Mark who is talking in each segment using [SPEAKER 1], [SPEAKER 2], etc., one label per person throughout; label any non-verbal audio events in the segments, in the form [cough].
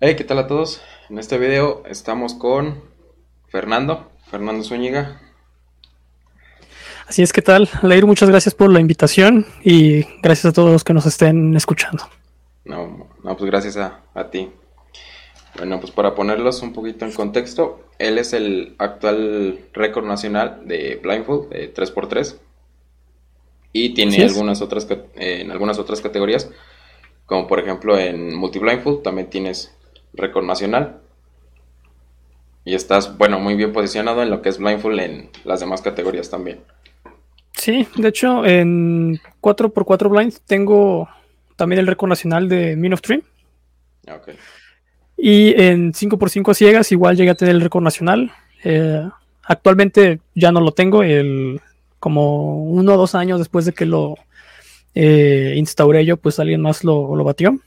[SPEAKER 1] Hey, ¿qué tal a todos? En este video estamos con Fernando, Fernando Zúñiga.
[SPEAKER 2] Así es, ¿qué tal? Leir, muchas gracias por la invitación y gracias a todos los que nos estén escuchando.
[SPEAKER 1] No, no pues gracias a, a ti. Bueno, pues para ponerlos un poquito en contexto, él es el actual récord nacional de blindfold de 3x3 y tiene algunas otras en algunas otras categorías, como por ejemplo en multi blindfold también tienes récord nacional. Y estás, bueno, muy bien posicionado en lo que es blindfold en las demás categorías también.
[SPEAKER 2] Sí, de hecho, en 4x4 blind tengo también el récord nacional de Min of Dream. Okay. Y en 5x5 ciegas igual llegué a tener el récord nacional. Eh, actualmente ya no lo tengo, el, como uno o dos años después de que lo eh, instauré yo, pues alguien más lo, lo batió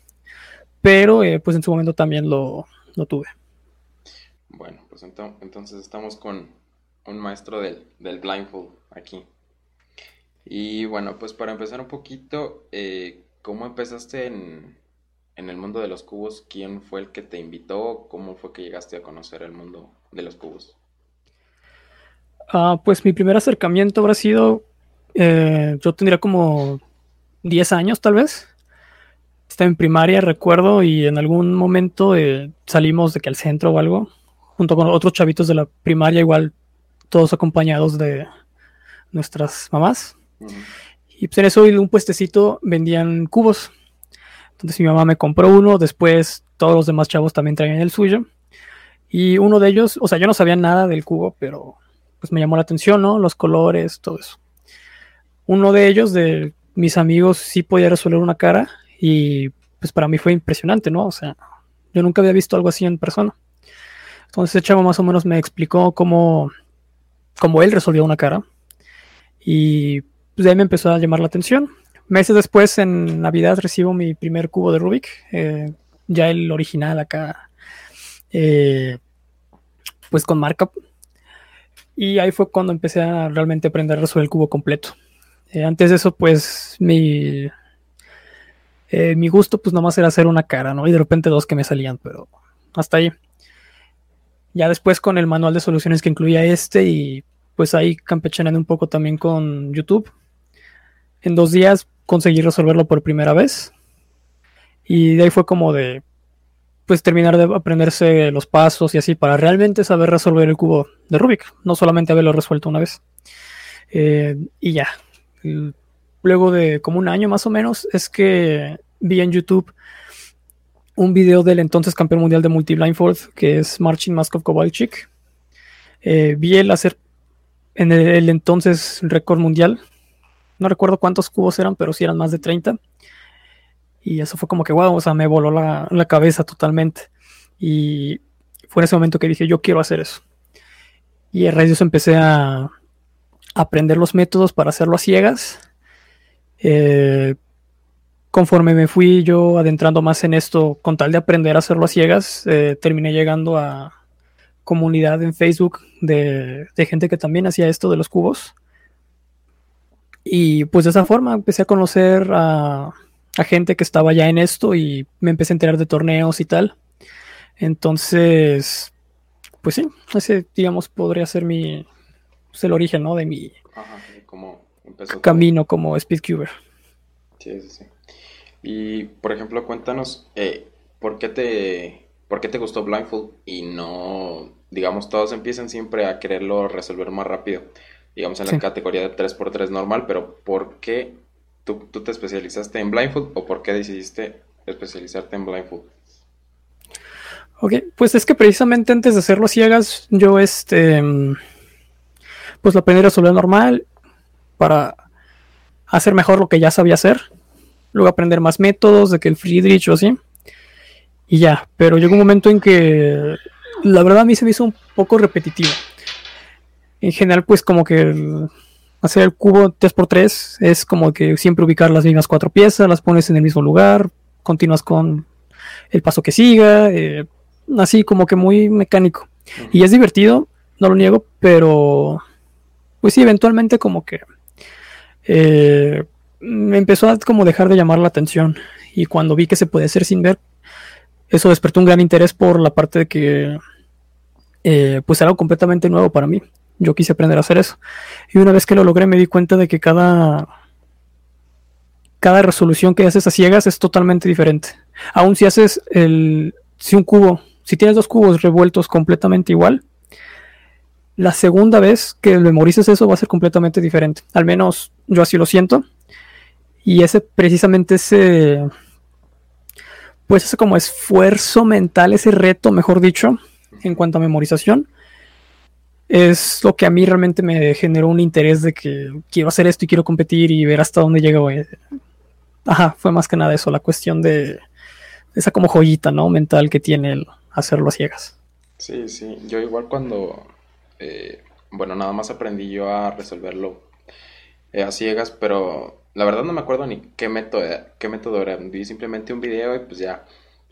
[SPEAKER 2] pero eh, pues en su momento también lo, tuve.
[SPEAKER 1] Bueno, pues entonces estamos con un maestro del, blindfold aquí. Y bueno, pues para empezar un poquito, eh, ¿cómo empezaste en, el mundo de los cubos? ¿Quién fue el que te invitó? ¿Cómo fue que llegaste a conocer el mundo de los cubos?
[SPEAKER 2] Ah, pues mi primer acercamiento habrá sido, eh, yo tendría como 10 años tal vez estaba en primaria, recuerdo, y en algún momento eh, salimos de que al centro o algo, junto con otros chavitos de la primaria, igual todos acompañados de nuestras mamás. Y pues en eso, en un puestecito, vendían cubos. Entonces mi mamá me compró uno, después todos los demás chavos también traían el suyo. Y uno de ellos, o sea, yo no sabía nada del cubo, pero pues me llamó la atención, ¿no? Los colores, todo eso. Uno de ellos, de mis amigos, sí podía resolver una cara y pues para mí fue impresionante, ¿no? O sea, yo nunca había visto algo así en persona. Entonces el chavo más o menos me explicó cómo, cómo él resolvió una cara. Y pues de ahí me empezó a llamar la atención. Meses después, en Navidad, recibo mi primer cubo de Rubik. Eh, ya el original acá. Eh, pues con marca. Y ahí fue cuando empecé a realmente aprender a resolver el cubo completo. Eh, antes de eso, pues mi, eh, mi gusto pues nomás era hacer una cara, ¿no? Y de repente dos que me salían, pero hasta ahí. Ya después con el manual de soluciones que incluía este y pues ahí campechaneando un poco también con YouTube. En dos días conseguí resolverlo por primera vez. Y de ahí fue como de pues terminar de aprenderse los pasos y así para realmente saber resolver el cubo de Rubik, no solamente haberlo resuelto una vez. Eh, y ya, luego de como un año más o menos, es que vi en YouTube un video del entonces campeón mundial de multi-blindfold, que es Marcin Maskov Kowalczyk. Eh, vi él hacer en el, entonces récord mundial. No recuerdo cuántos cubos eran, pero sí eran más de 30. Y eso fue como que, wow, o sea, me voló la, la cabeza totalmente. Y fue en ese momento que dije, yo quiero hacer eso. Y a raíz de eso empecé a aprender los métodos para hacerlo a ciegas eh, conforme me fui yo adentrando más en esto, con tal de aprender a hacerlo a ciegas, eh, terminé llegando a comunidad en Facebook de, gente que también hacía esto de los cubos. Y pues de esa forma empecé a conocer a, gente que estaba ya en esto y me empecé a enterar de torneos y tal. Entonces, pues sí, ese digamos podría ser mi, pues, el origen, ¿no? De mi, camino como speedcuber.
[SPEAKER 1] Sí, sí, sí. Y, por ejemplo, cuéntanos, eh, ¿por, qué te, ¿por qué te gustó Blindfold y no, digamos, todos empiezan siempre a quererlo resolver más rápido, digamos, en la categoría de 3x3 normal, pero ¿por qué tú, tú te especializaste en Blindfold o por qué decidiste especializarte en Blindfold?
[SPEAKER 2] Ok, pues es que precisamente antes de hacerlo ciegas, yo este, pues lo aprendí a resolver normal para hacer mejor lo que ya sabía hacer. Luego aprender más métodos de que el Friedrich o así. Y ya, pero llegó un momento en que la verdad a mí se me hizo un poco repetitivo. En general, pues como que hacer el cubo 3x3 es como que siempre ubicar las mismas cuatro piezas, las pones en el mismo lugar, continúas con el paso que siga, eh, así como que muy mecánico. Y es divertido, no lo niego, pero pues sí, eventualmente como que eh, me empezó a como dejar de llamar la atención. Y cuando vi que se puede hacer sin ver, eso despertó un gran interés por la parte de que eh, pues era algo completamente nuevo para mí. Yo quise aprender a hacer eso. Y una vez que lo logré me di cuenta de que cada, cada resolución que haces a ciegas es totalmente diferente. Aún si haces el, si un cubo, si tienes dos cubos revueltos completamente igual, la segunda vez que memorices eso va a ser completamente diferente. Al menos yo así lo siento. Y ese precisamente ese pues ese como esfuerzo mental, ese reto, mejor dicho, en cuanto a memorización, es lo que a mí realmente me generó un interés de que quiero hacer esto y quiero competir y ver hasta dónde llego. Ajá, fue más que nada eso, la cuestión de esa como joyita, ¿no? Mental que tiene el hacerlo a ciegas.
[SPEAKER 1] Sí, sí, yo igual cuando, eh, bueno, nada más aprendí yo a resolverlo eh, a ciegas, pero la verdad no me acuerdo ni qué método, qué método era. Vi simplemente un video y pues ya,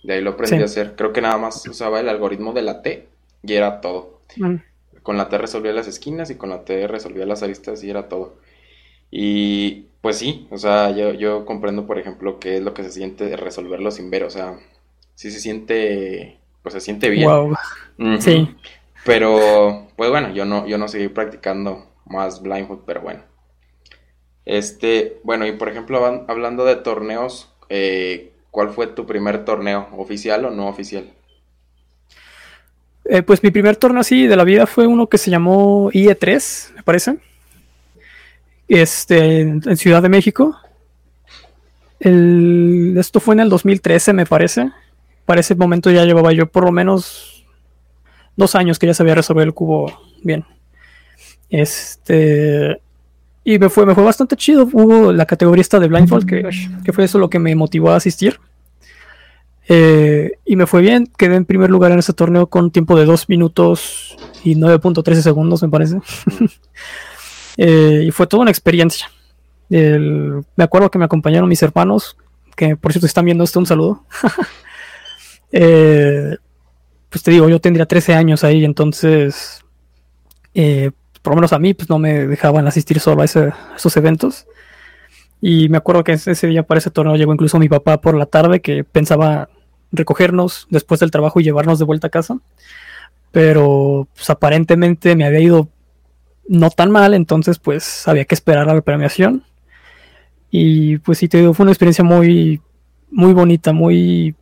[SPEAKER 1] de ahí lo aprendí a hacer. Creo que nada más usaba el algoritmo de la T y era todo. Mm. Con la T resolvía las esquinas y con la T resolvía las aristas y era todo. Y pues sí, o sea, yo, yo comprendo, por ejemplo, qué es lo que se siente resolverlo sin ver. O sea, sí se siente, pues se siente bien. Wow. Sí. Pero, pues bueno, yo no, yo no seguí practicando más blindfold, pero bueno. Este, bueno, y por ejemplo, hablando de torneos, eh, ¿cuál fue tu primer torneo? ¿Oficial o no oficial?
[SPEAKER 2] Eh, pues mi primer torneo así de la vida fue uno que se llamó IE3, me parece. Este, en, Ciudad de México. esto fue en el 2013, me parece. Para ese momento ya llevaba yo por lo menos dos años que ya sabía resolver el cubo bien. Este. Y me fue, me fue bastante chido. Hubo la categoría esta de Blindfold, que, que fue eso lo que me motivó a asistir. Eh, y me fue bien, quedé en primer lugar en ese torneo con tiempo de 2 minutos y 9.13 segundos, me parece. [laughs] Eh, y fue toda una experiencia. me acuerdo que me acompañaron mis hermanos, que por cierto están viendo esto, un saludo. [laughs] Eh, pues te digo, yo tendría 13 años ahí, entonces por lo menos a mí, pues no me dejaban asistir solo a, esos eventos. Y me acuerdo que ese día para ese torneo llegó incluso mi papá por la tarde que pensaba recogernos después del trabajo y llevarnos de vuelta a casa. Pero pues, aparentemente me había ido no tan mal, entonces pues había que esperar a la premiación. Y pues sí, te digo, fue una experiencia muy, muy bonita, muy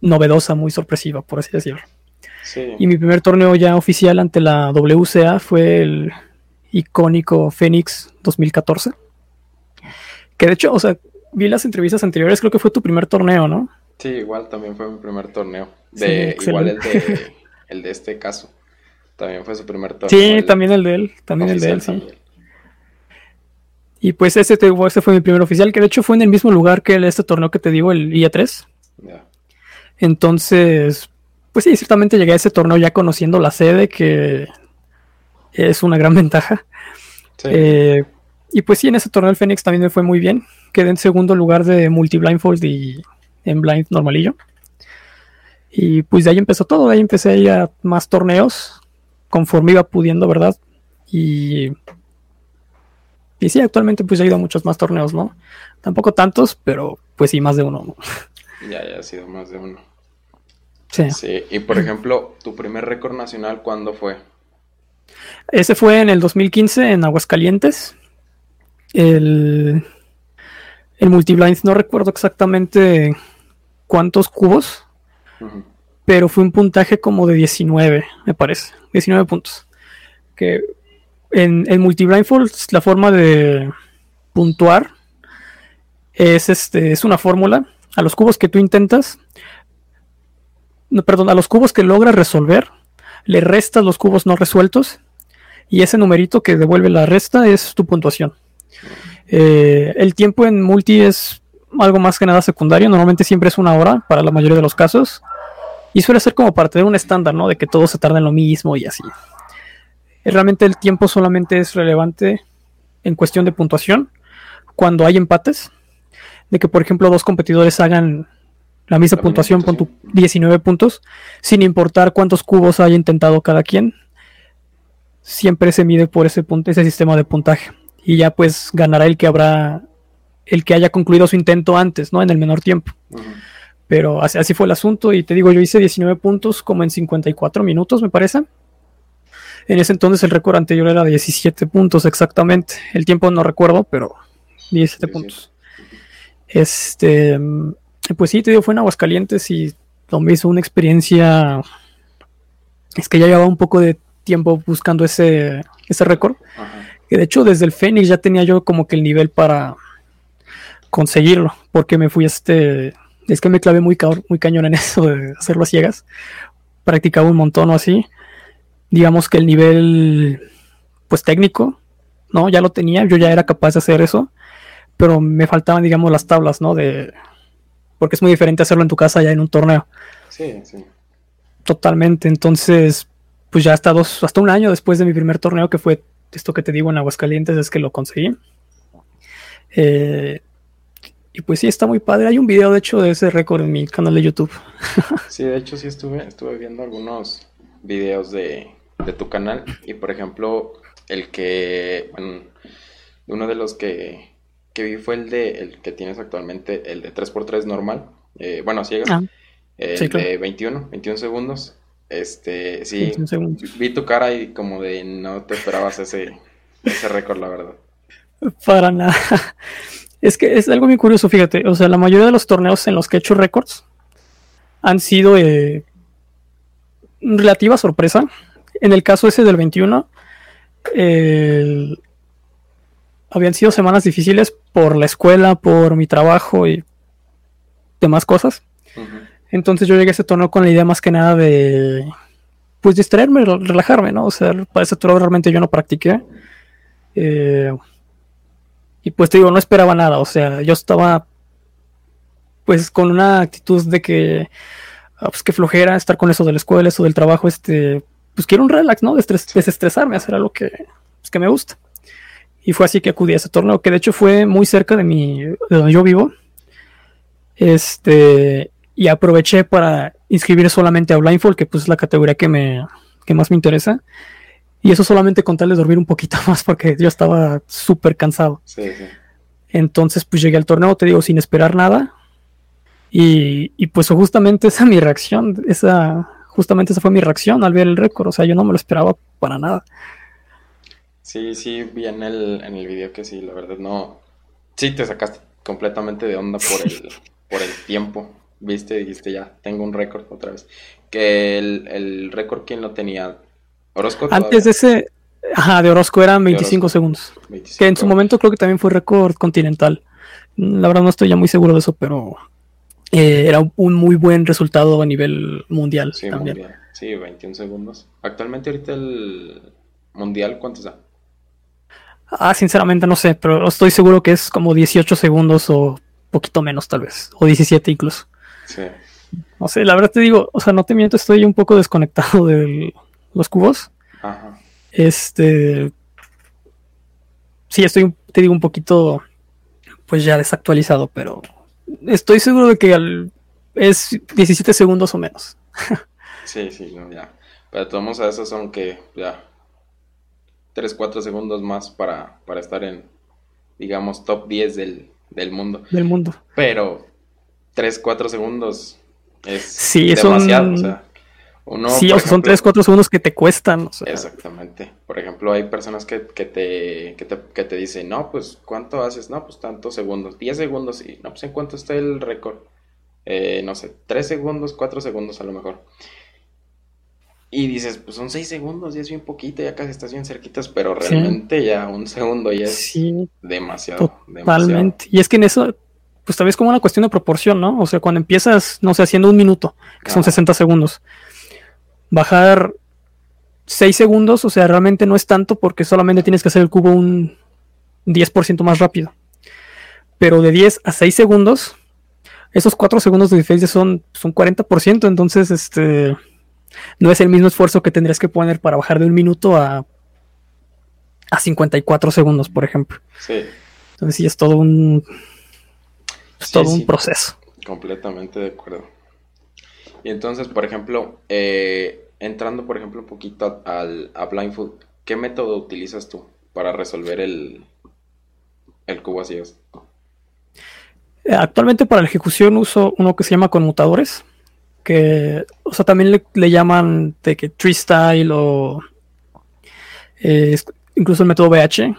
[SPEAKER 2] novedosa, muy sorpresiva, por así decirlo. Y mi primer torneo ya oficial ante la WCA fue el icónico Phoenix 2014. Que de hecho, o sea, vi las entrevistas anteriores, creo que fue tu primer torneo, ¿no?
[SPEAKER 1] Sí, igual también fue mi primer torneo. De, igual el de, [laughs] el de este caso. También fue su primer torneo.
[SPEAKER 2] Sí, también el de él, también el de él, sí. Y pues ese, ese fue mi primer oficial, que de hecho fue en el mismo lugar que este torneo que te digo, el IA3. Entonces, pues sí, ciertamente llegué a ese torneo ya conociendo la sede, que es una gran [laughs] ventaja. Eh, y pues sí, en ese torneo el Fénix también me fue muy bien. Quedé en segundo lugar de multi blindfold y en blind normalillo. Y pues de ahí empezó todo, de ahí empecé a ir a más torneos conforme iba pudiendo, ¿verdad? Y, y sí, actualmente pues he ido a muchos más torneos, ¿no? Tampoco tantos, pero pues sí, más de uno.
[SPEAKER 1] Ya, ya ha sido más de uno. Sí. Y por ejemplo, tu primer récord nacional, ¿cuándo fue?
[SPEAKER 2] Ese fue en el 2015 en Aguascalientes. El, el Multiblind, no recuerdo exactamente cuántos cubos, pero fue un puntaje como de 19, me parece. 19 puntos. Que en, en Multiblindfold la forma de puntuar es, este, es una fórmula. A los cubos que tú intentas, perdón, a los cubos que logras resolver, le restas los cubos no resueltos y ese numerito que devuelve la resta es tu puntuación. Eh, el tiempo en multi es algo más que nada secundario, normalmente siempre es una hora para la mayoría de los casos y suele ser como parte de un estándar, ¿no? De que todo se tarda en lo mismo y así. Realmente el tiempo solamente es relevante en cuestión de puntuación cuando hay empates, de que por ejemplo dos competidores hagan la misma puntuación, pon tu 19 puntos, sin importar cuántos cubos haya intentado cada quien. Siempre se mide por ese punto, ese sistema de puntaje. Y ya pues ganará el que habrá, el que haya concluido su intento antes, ¿no? En el menor tiempo. Pero así, así, fue el asunto y te digo, yo hice 19 puntos como en 54 minutos, me parece. En ese entonces el récord anterior era 17 puntos exactamente. El tiempo no recuerdo, pero 17 puntos. Este, pues sí, te digo, fue en Aguascalientes y me hizo una experiencia. Es que ya llevaba un poco de tiempo buscando ese, ese récord. Que de hecho, desde el Fénix ya tenía yo como que el nivel para conseguirlo. Porque me fui a este. Es que me clavé muy, muy cañón en [laughs] eso de hacerlo a ciegas. Practicaba un montón o así digamos que el nivel, pues técnico, ¿no? Ya lo tenía, yo ya era capaz de hacer eso, pero me faltaban, digamos, las tablas, ¿no? De, porque es muy diferente hacerlo en tu casa ya en un torneo.
[SPEAKER 1] Sí, sí.
[SPEAKER 2] Totalmente, entonces, pues ya hasta dos, hasta un año después de mi primer torneo, que fue esto que te digo en Aguascalientes, es que lo conseguí. Eh, y pues sí, está muy padre. Hay un video, de hecho, de ese récord en mi canal de YouTube. [laughs]
[SPEAKER 1] Sí, de hecho, sí estuve, estuve viendo algunos videos de, de tu canal. Y por ejemplo, el que, uno de los que, que vi fue el de el que tienes actualmente, el de 3x3 normal. Eh, bueno, ciegas. Ah, el de 21, 21 segundos. Este, sí, vi tu cara y como de no te esperabas ese, ese récord, la verdad.
[SPEAKER 2] Para nada. [laughs] Es que es algo muy curioso, fíjate. O sea, la mayoría de los torneos en los que he hecho récords han sido eh, relativa sorpresa en el caso ese del 21, habían sido semanas difíciles por la escuela, por mi trabajo y demás cosas. Entonces yo llegué a ese torneo con la idea más que nada de, pues distraerme, relajarme, ¿no? O sea, para ese torneo realmente yo no practiqué. Eh, y pues te digo, no esperaba nada, o sea, yo estaba pues con una actitud de que, ah, pues que flojera estar con eso de la escuela, eso del trabajo, este, pues quiero un relax, ¿no? desestresarme, hacer algo que, pues, que me gusta. Y fue así que acudí a ese torneo, que de hecho fue muy cerca de mi, de donde yo vivo. Este, y aproveché para inscribir solamente a Blindfold, que pues es la categoría que me, que más me interesa. Y eso solamente con tal de dormir un poquito [laughs] más, porque yo estaba súper cansado. Sí, sí. Entonces, pues llegué al torneo, te digo, sin esperar nada. Y, y pues justamente esa mi reacción, esa, justamente esa fue mi reacción al ver el récord. O sea, yo no me lo esperaba para nada.
[SPEAKER 1] Sí, sí, vi en el, en el video que sí, la verdad no. Sí, te sacaste completamente de onda por el, [laughs] por el tiempo. Viste, dijiste ya, tengo un récord otra vez. Que el, el récord, ¿quién lo tenía?
[SPEAKER 2] Orozco. Antes de ese, ajá, de Orozco eran 25 segundos. que en su momento creo que también fue récord continental. La verdad no estoy ya muy seguro de eso, pero eh, era un muy buen resultado a nivel mundial
[SPEAKER 1] sí, también. Sí, 21 segundos. Actualmente ahorita el mundial, ¿cuántos da?
[SPEAKER 2] Ah, sinceramente no sé, pero estoy seguro que es como 18 segundos o poquito menos tal vez, o 17 incluso. Sí. No sé, la verdad te digo, o sea, no te miento, estoy un poco desconectado [laughs] de los cubos. Ajá. Este... Sí, estoy, te digo, un poquito, pues ya desactualizado, pero estoy seguro de que es 17 segundos o menos. [laughs]
[SPEAKER 1] sí, sí, ya. Pero tomamos a esos son que ya 3, 4 segundos más para, para estar en, digamos, top 10 del, mundo.
[SPEAKER 2] Del mundo.
[SPEAKER 1] Pero 3, 4 segundos es demasiado. O sea,
[SPEAKER 2] sí, o sea, son 3, 4 segundos que te cuestan.
[SPEAKER 1] Exactamente. Por ejemplo, hay personas que, que, te, que, te, que te dicen, no, pues, ¿cuánto haces? No, pues, tantos segundos. 10 segundos. Y, no, pues, ¿en cuánto está el récord? Eh, no sé, 3 segundos, 4 segundos a lo mejor. Y dices, pues son 6 segundos, ya es bien poquito, ya casi estás bien cerquitas, pero realmente ya un segundo ya es demasiado.
[SPEAKER 2] Totalmente. Y es que en eso, pues tal vez como una cuestión de proporción, ¿no? O sea, cuando empiezas, no sé, haciendo un minuto, que son 60 segundos bajar 6 segundos, o sea, realmente no es tanto porque solamente tienes que hacer el cubo un 10% más rápido. Pero de 10 a 6 segundos, esos 4 segundos de diferencia son, son 40%, entonces este no es el mismo esfuerzo que tendrías que poner para bajar de un minuto a, a 54 segundos, por ejemplo. Sí. Entonces sí, es todo un, es todo un proceso.
[SPEAKER 1] Completamente de acuerdo. Y entonces, por ejemplo, eh, entrando, por ejemplo, un poquito al, a Blindfold, ¿qué método utilizas tú para resolver el, el cubo así
[SPEAKER 2] Eh, actualmente para la ejecución uso uno que se llama conmutadores, que, o sea, también le, llaman de que tree style o eh, incluso el método BH.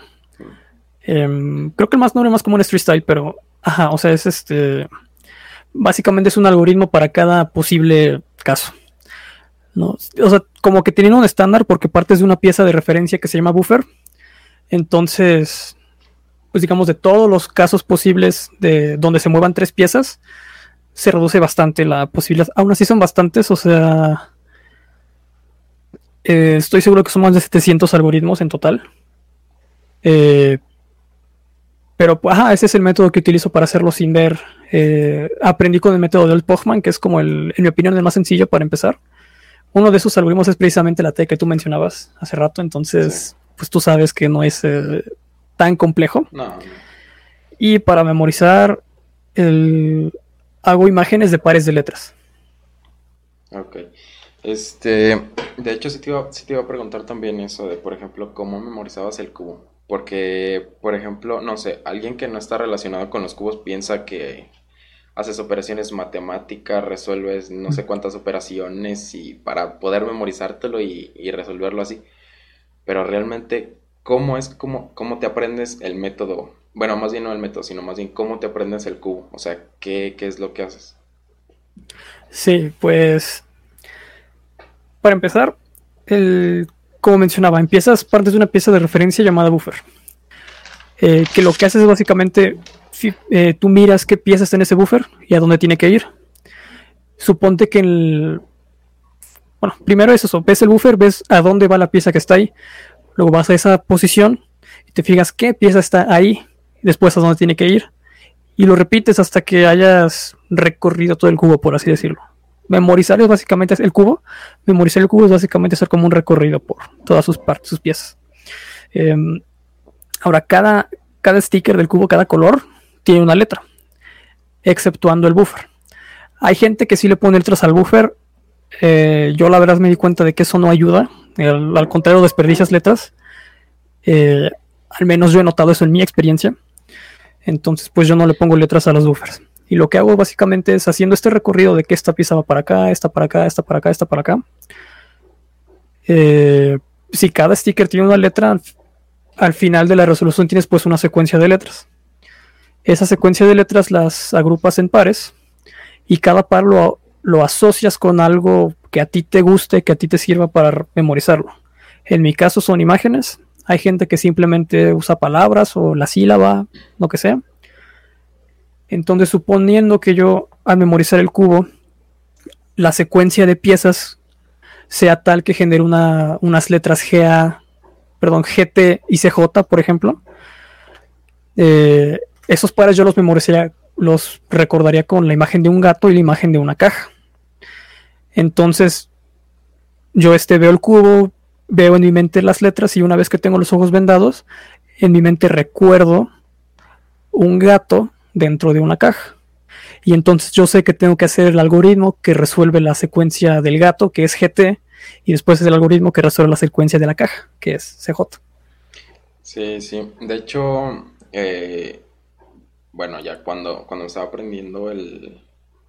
[SPEAKER 2] Em, creo que el más nombre más común es tree style, pero, ajá, o sea, es este, básicamente es un algoritmo para cada posible caso. ¿no? O sea, como que tienen un estándar porque partes de una pieza de referencia que se llama buffer. Entonces, pues digamos, de todos los casos posibles de donde se muevan tres piezas, se reduce bastante la posibilidad. Aún así son bastantes, o sea, eh, estoy seguro que son más de 700 algoritmos en total. Eh, pero, ajá, ese es el método que utilizo para hacerlo sin ver. Eh, aprendí con el método del Pochman, que es como el, en mi opinión, el más sencillo para empezar. Uno de esos algoritmos es precisamente la T que tú mencionabas hace rato, entonces, pues tú sabes que no es tan complejo. Y para memorizar, hago imágenes de pares de letras.
[SPEAKER 1] Ok. Este, de hecho, sí te, iba, te iba a preguntar también eso de, por ejemplo, cómo memorizabas el cubo. Porque, por ejemplo, no sé, alguien que no está relacionado con los cubos piensa que haces operaciones matemáticas, resuelves no sé cuántas operaciones y para poder memorizártelo y, y resolverlo así. Pero realmente, ¿cómo es, cómo, cómo te aprendes el método? Bueno, más bien no el método, sino más bien cómo te aprendes el cubo. O sea, ¿qué, qué es lo que haces?
[SPEAKER 2] Sí, pues para empezar, el, como mencionaba, empiezas partes de una pieza de referencia llamada buffer. Eh, que lo que haces es básicamente, eh, tú miras qué pieza está en ese buffer y a dónde tiene que ir. Suponte que el... Bueno, primero es eso, ves el buffer, ves a dónde va la pieza que está ahí. Luego vas a esa posición y te fijas qué pieza está ahí, después a dónde tiene que ir. Y lo repites hasta que hayas recorrido todo el cubo, por así decirlo. Memorizar es básicamente el cubo. Memorizar el cubo es básicamente hacer como un recorrido por todas sus partes, sus piezas. Em, ahora, cada, cada sticker del cubo, cada color, tiene una letra, exceptuando el buffer. Hay gente que sí le pone letras al buffer. Eh, yo la verdad me di cuenta de que eso no ayuda al contrario, desperdicias letras. Eh, al menos yo he notado eso en mi experiencia. Entonces, pues yo no le pongo letras a los buffers. Y lo que hago básicamente es haciendo este recorrido de que esta pieza va para acá, esta para acá, esta para acá, esta para acá. Eh, si cada sticker tiene una letra, al final de la resolución tienes pues una secuencia de letras. Esa secuencia de letras las agrupas en pares y cada par lo, lo asocias con algo que a ti te guste, que a ti te sirva para memorizarlo. En mi caso son imágenes. Hay gente que simplemente usa palabras o la sílaba, lo que sea. Entonces, suponiendo que yo al memorizar el cubo, la secuencia de piezas sea tal que genere unas letras GA, perdón, GT y CJ, por ejemplo, eh, esos pares yo los memorizaría, los recordaría con la imagen de un gato y la imagen de una caja. Entonces, yo este veo el cubo, veo en mi mente las letras y una vez que tengo los ojos vendados, en mi mente recuerdo un gato dentro de una caja. Y entonces yo sé que tengo que hacer el algoritmo que resuelve la secuencia del gato, que es GT, y después es el algoritmo que resuelve la secuencia de la caja, que es CJ.
[SPEAKER 1] Sí, sí. De hecho, eh, bueno, ya cuando, cuando estaba aprendiendo el,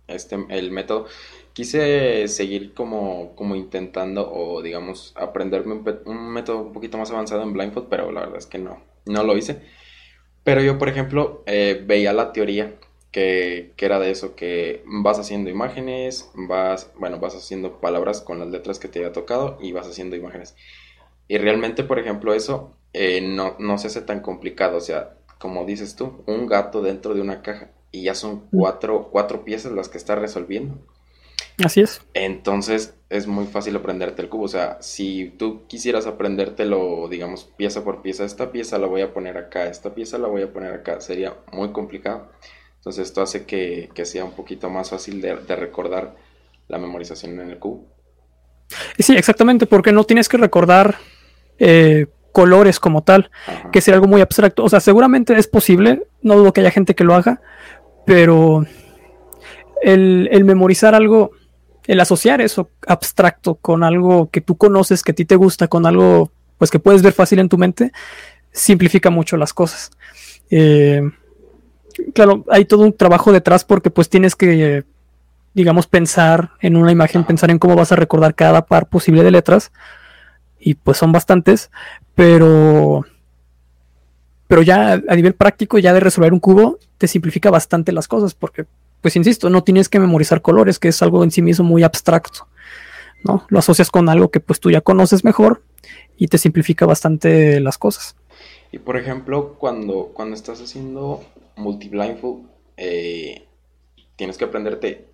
[SPEAKER 1] este, el método, quise seguir como, como intentando o digamos aprenderme un, método un poquito más avanzado en Blindfold, pero la verdad es que no, no lo hice. Pero yo, por ejemplo, eh, veía la teoría que, que, era de eso, que vas haciendo imágenes, vas, bueno, vas haciendo palabras con las letras que te haya tocado y vas haciendo imágenes. Y realmente, por ejemplo, eso eh, no, no se hace tan complicado, o sea, como dices tú, un gato dentro de una caja y ya son cuatro, cuatro piezas las que está resolviendo.
[SPEAKER 2] Así es.
[SPEAKER 1] Entonces es muy fácil aprenderte el cubo. O sea, si tú quisieras aprendértelo, digamos, pieza por pieza, esta pieza la voy a poner acá, esta pieza la voy a poner acá, sería muy complicado. Entonces esto hace que, sea un poquito más fácil de, recordar la memorización en el cubo.
[SPEAKER 2] Sí, exactamente, porque no tienes que recordar eh, colores como tal, que sea algo muy abstracto. O sea, seguramente es posible, no dudo que haya gente que lo haga, pero el, memorizar algo, el asociar eso abstracto con algo que tú conoces, que a ti te gusta, con algo pues que puedes ver fácil en tu mente, simplifica mucho las cosas. Eh, claro, hay todo un trabajo detrás porque pues tienes que, digamos, pensar en una imagen, pensar en cómo vas a recordar cada par posible de letras. Y pues son bastantes, pero pero ya a nivel práctico, ya de resolver un cubo, te simplifica bastante las cosas, porque, pues insisto, no tienes que memorizar colores, que es algo en sí mismo muy abstracto, ¿no? Lo asocias con algo que pues tú ya conoces mejor y te simplifica bastante las cosas.
[SPEAKER 1] Y por ejemplo, cuando, cuando estás haciendo multi-blindfold, eh, tienes que aprenderte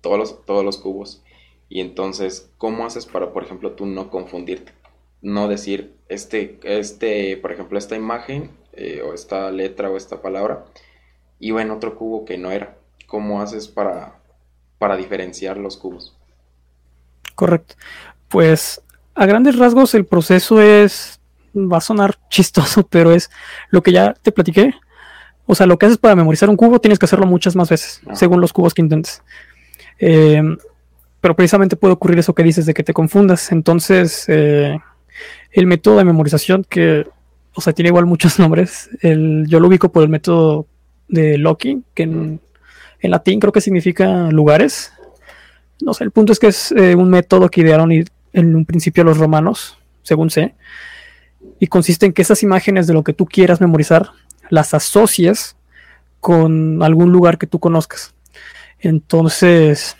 [SPEAKER 1] todos los, todos los cubos. Y entonces, ¿cómo haces para, por ejemplo, tú no confundirte? No decir, este, este, por ejemplo, esta imagen eh, o esta letra o esta palabra, iba en otro cubo que no era. ¿Cómo haces para, para diferenciar los cubos?
[SPEAKER 2] Correcto. Pues a grandes rasgos el proceso es, va a sonar [laughs] chistoso, pero es lo que ya te platiqué. O sea, lo que haces para memorizar un cubo tienes que hacerlo muchas más veces, ah. según los cubos que intentes. Eh, pero precisamente puede ocurrir eso que dices de que te confundas. Entonces, eh, el método de memorización que o sea, tiene igual muchos [laughs] nombres. El, yo lo ubico por el método de Loki, que en, latín creo que significa lugares. No sé, el punto es que es eh, un método que idearon en un principio los romanos, según sé, y consiste en que esas imágenes de lo que tú quieras memorizar las asocies con algún lugar que tú conozcas. Entonces,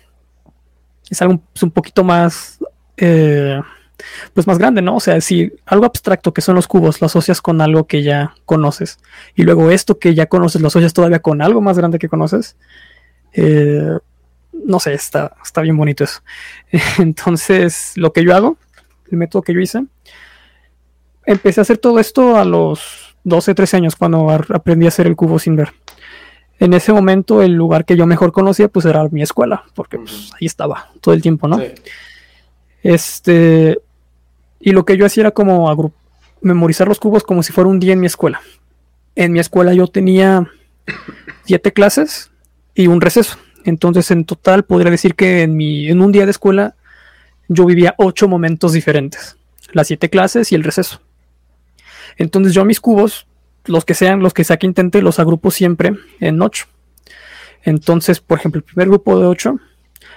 [SPEAKER 2] es algo es un poquito más eh, pues más grande, ¿no? O sea, si algo abstracto que son los cubos lo asocias con algo que ya conoces y luego esto que ya conoces lo asocias todavía con algo más grande que conoces, eh, no sé, está, está bien bonito eso. [laughs] Entonces, lo que yo hago, el método que yo hice, empecé a hacer todo esto a los 12, 13 años cuando aprendí a hacer el cubo sin ver. En ese momento el lugar que yo mejor conocía pues era mi escuela, porque pues, ahí estaba todo el tiempo, ¿no? Este, y lo que yo hacía era como memorizar los cubos como si fuera un día en mi escuela. En mi escuela yo tenía siete clases y un receso. Entonces, en total, podría decir que en, mi, en un día de escuela yo vivía ocho momentos diferentes. Las siete clases y el receso. Entonces, yo mis cubos, los que sean, los que sea que intente, los agrupo siempre en ocho. Entonces, por ejemplo, el primer grupo de ocho,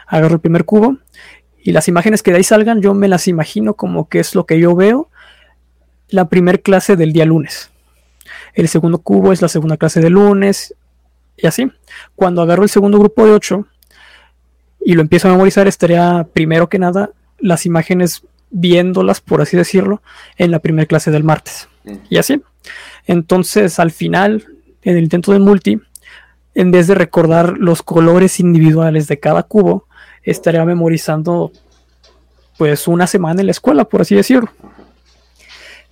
[SPEAKER 2] agarro el primer cubo y las imágenes que de ahí salgan, yo me las imagino como que es lo que yo veo la primer clase del día lunes. El segundo cubo es la segunda clase del lunes y así. Cuando agarro el segundo grupo de 8 y lo empiezo a memorizar, estaría primero que nada las imágenes viéndolas, por así decirlo, en la primera clase del martes. Mm. Y así. Entonces, al final, en el intento de multi, en vez de recordar los colores individuales de cada cubo, estaría memorizando pues una semana en la escuela, por así decirlo.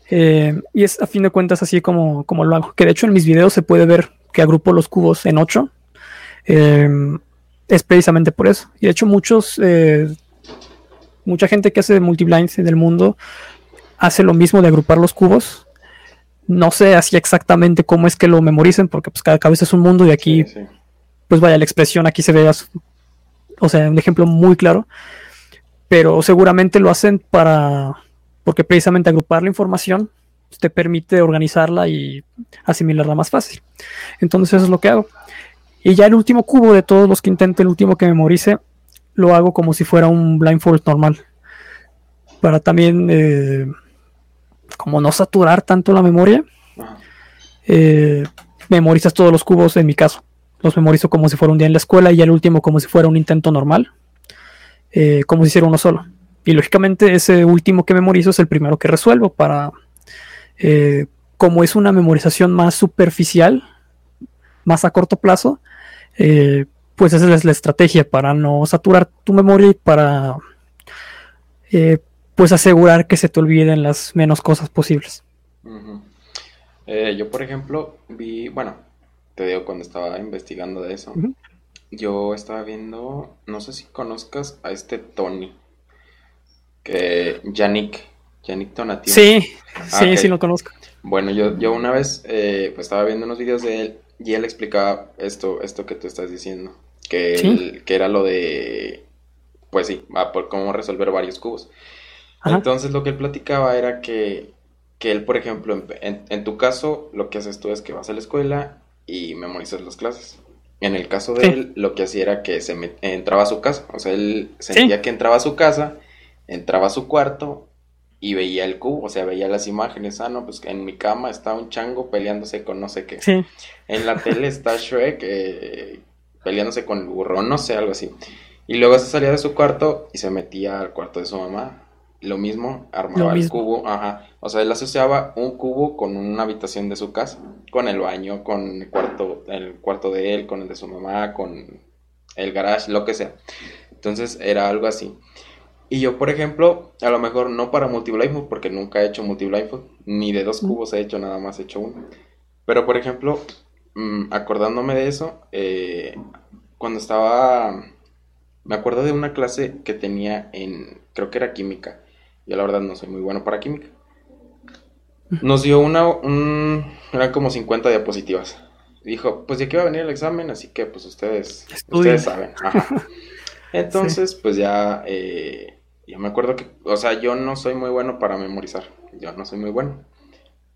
[SPEAKER 2] Eh, y es a fin de cuentas así como, como lo hago. Que de hecho en mis videos se puede ver que agrupo los cubos en ocho. Eh, es precisamente por eso. Y de hecho muchos, eh, mucha gente que hace multiblinds en el mundo hace lo mismo de agrupar los cubos. No sé así exactamente cómo es que lo memoricen, porque pues cada cabeza es un mundo y aquí, pues vaya, la expresión aquí se ve o sea, un ejemplo muy claro, pero seguramente lo hacen para, porque precisamente agrupar la información te permite organizarla y asimilarla más fácil. Entonces eso es lo que hago. Y ya el último cubo de todos los que intente, el último que memorice, lo hago como si fuera un blindfold normal. Para también, eh, como no saturar tanto la memoria, eh, memorizas todos los cubos en mi caso los memorizo como si fuera un día en la escuela y el último como si fuera un intento normal, eh, como si hiciera uno solo. Y lógicamente ese último que memorizo es el primero que resuelvo para, eh, como es una memorización más superficial, más a corto plazo, eh, pues esa es la estrategia para no saturar tu memoria y para pues asegurar que se te olviden las menos cosas posibles.
[SPEAKER 1] yo, por ejemplo, vi, bueno, te digo, cuando estaba investigando de eso, yo estaba viendo, no sé si conozcas a este Tony, que Yannick, Yannick Tonatiuh.
[SPEAKER 2] Sí, ah, sí, sí lo conozco.
[SPEAKER 1] Bueno, yo, yo una vez eh, pues estaba viendo unos videos de él y él explicaba esto, esto que tú estás diciendo, que, que era lo de, pues sí, por cómo resolver varios cubos. Entonces lo que él platicaba era que, que él, por ejemplo, en, en, tu caso, lo que haces tú es que vas a la escuela y memorizas las clases. En el caso de él, lo que hacía era que se entraba a su casa. O sea, él sentía que entraba a su casa, entraba a su cuarto y veía el cubo, o sea, veía las imágenes. Ah, no, pues en mi cama está un chango peleándose con no sé qué. En la tele está Shrek eh, peleándose con el burro, no sé, algo así. Y luego se salía de su cuarto y se metía al cuarto de su mamá. Lo mismo, armaba el cubo, ajá. O sea, él asociaba un cubo con una habitación de su casa, con el baño, con el cuarto, el cuarto de él, con el de su mamá, con el garage, lo que sea. Entonces era algo así. Y yo, por ejemplo, a lo mejor no para Multiblindfold, porque nunca he hecho Multiblindfold, ni de dos cubos he hecho, nada más he hecho uno. Pero, por ejemplo, mm, acordándome de eso, eh, cuando estaba... Me acuerdo de una clase que tenía en, creo que era química. Yo la verdad no soy muy bueno para química. Nos dio una, un, eran como 50 diapositivas. Dijo, pues ya que va a venir el examen, así que pues ustedes, ustedes saben. [laughs] Entonces, pues ya eh, yo me acuerdo que, o sea, yo no soy muy bueno para memorizar, yo no soy muy bueno.